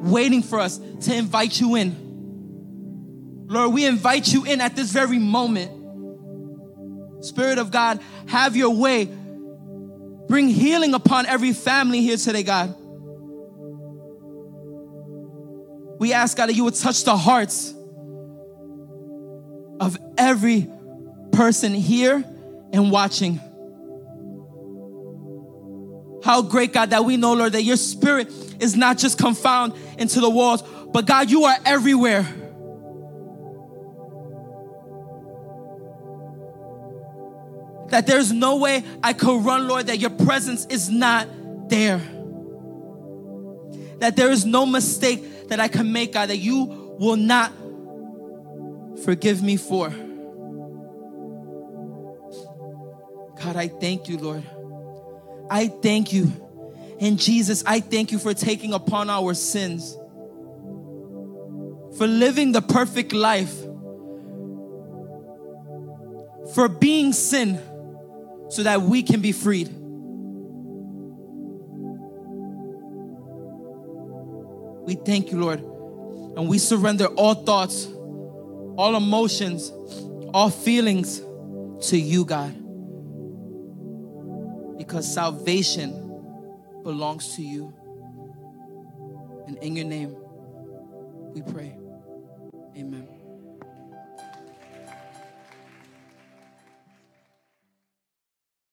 [SPEAKER 1] waiting for us to invite you in. Lord, we invite you in at this very moment. Spirit of God, have your way. Bring healing upon every family here today, God. We ask, God, that you would touch the hearts of every person here and watching. How great, God, that we know, Lord, that your spirit is not just confound into the walls, but God, you are everywhere. That there's no way I could run, Lord, that your presence is not there. That there is no mistake that I can make, God, that you will not forgive me for. God, I thank you, Lord. I thank you. And Jesus, I thank you for taking upon our sins, for living the perfect life, for being sin so that we can be freed. We thank you, Lord. And we surrender all thoughts, all emotions, all feelings to you, God. Because salvation belongs to you. And in your name, we pray. Amen.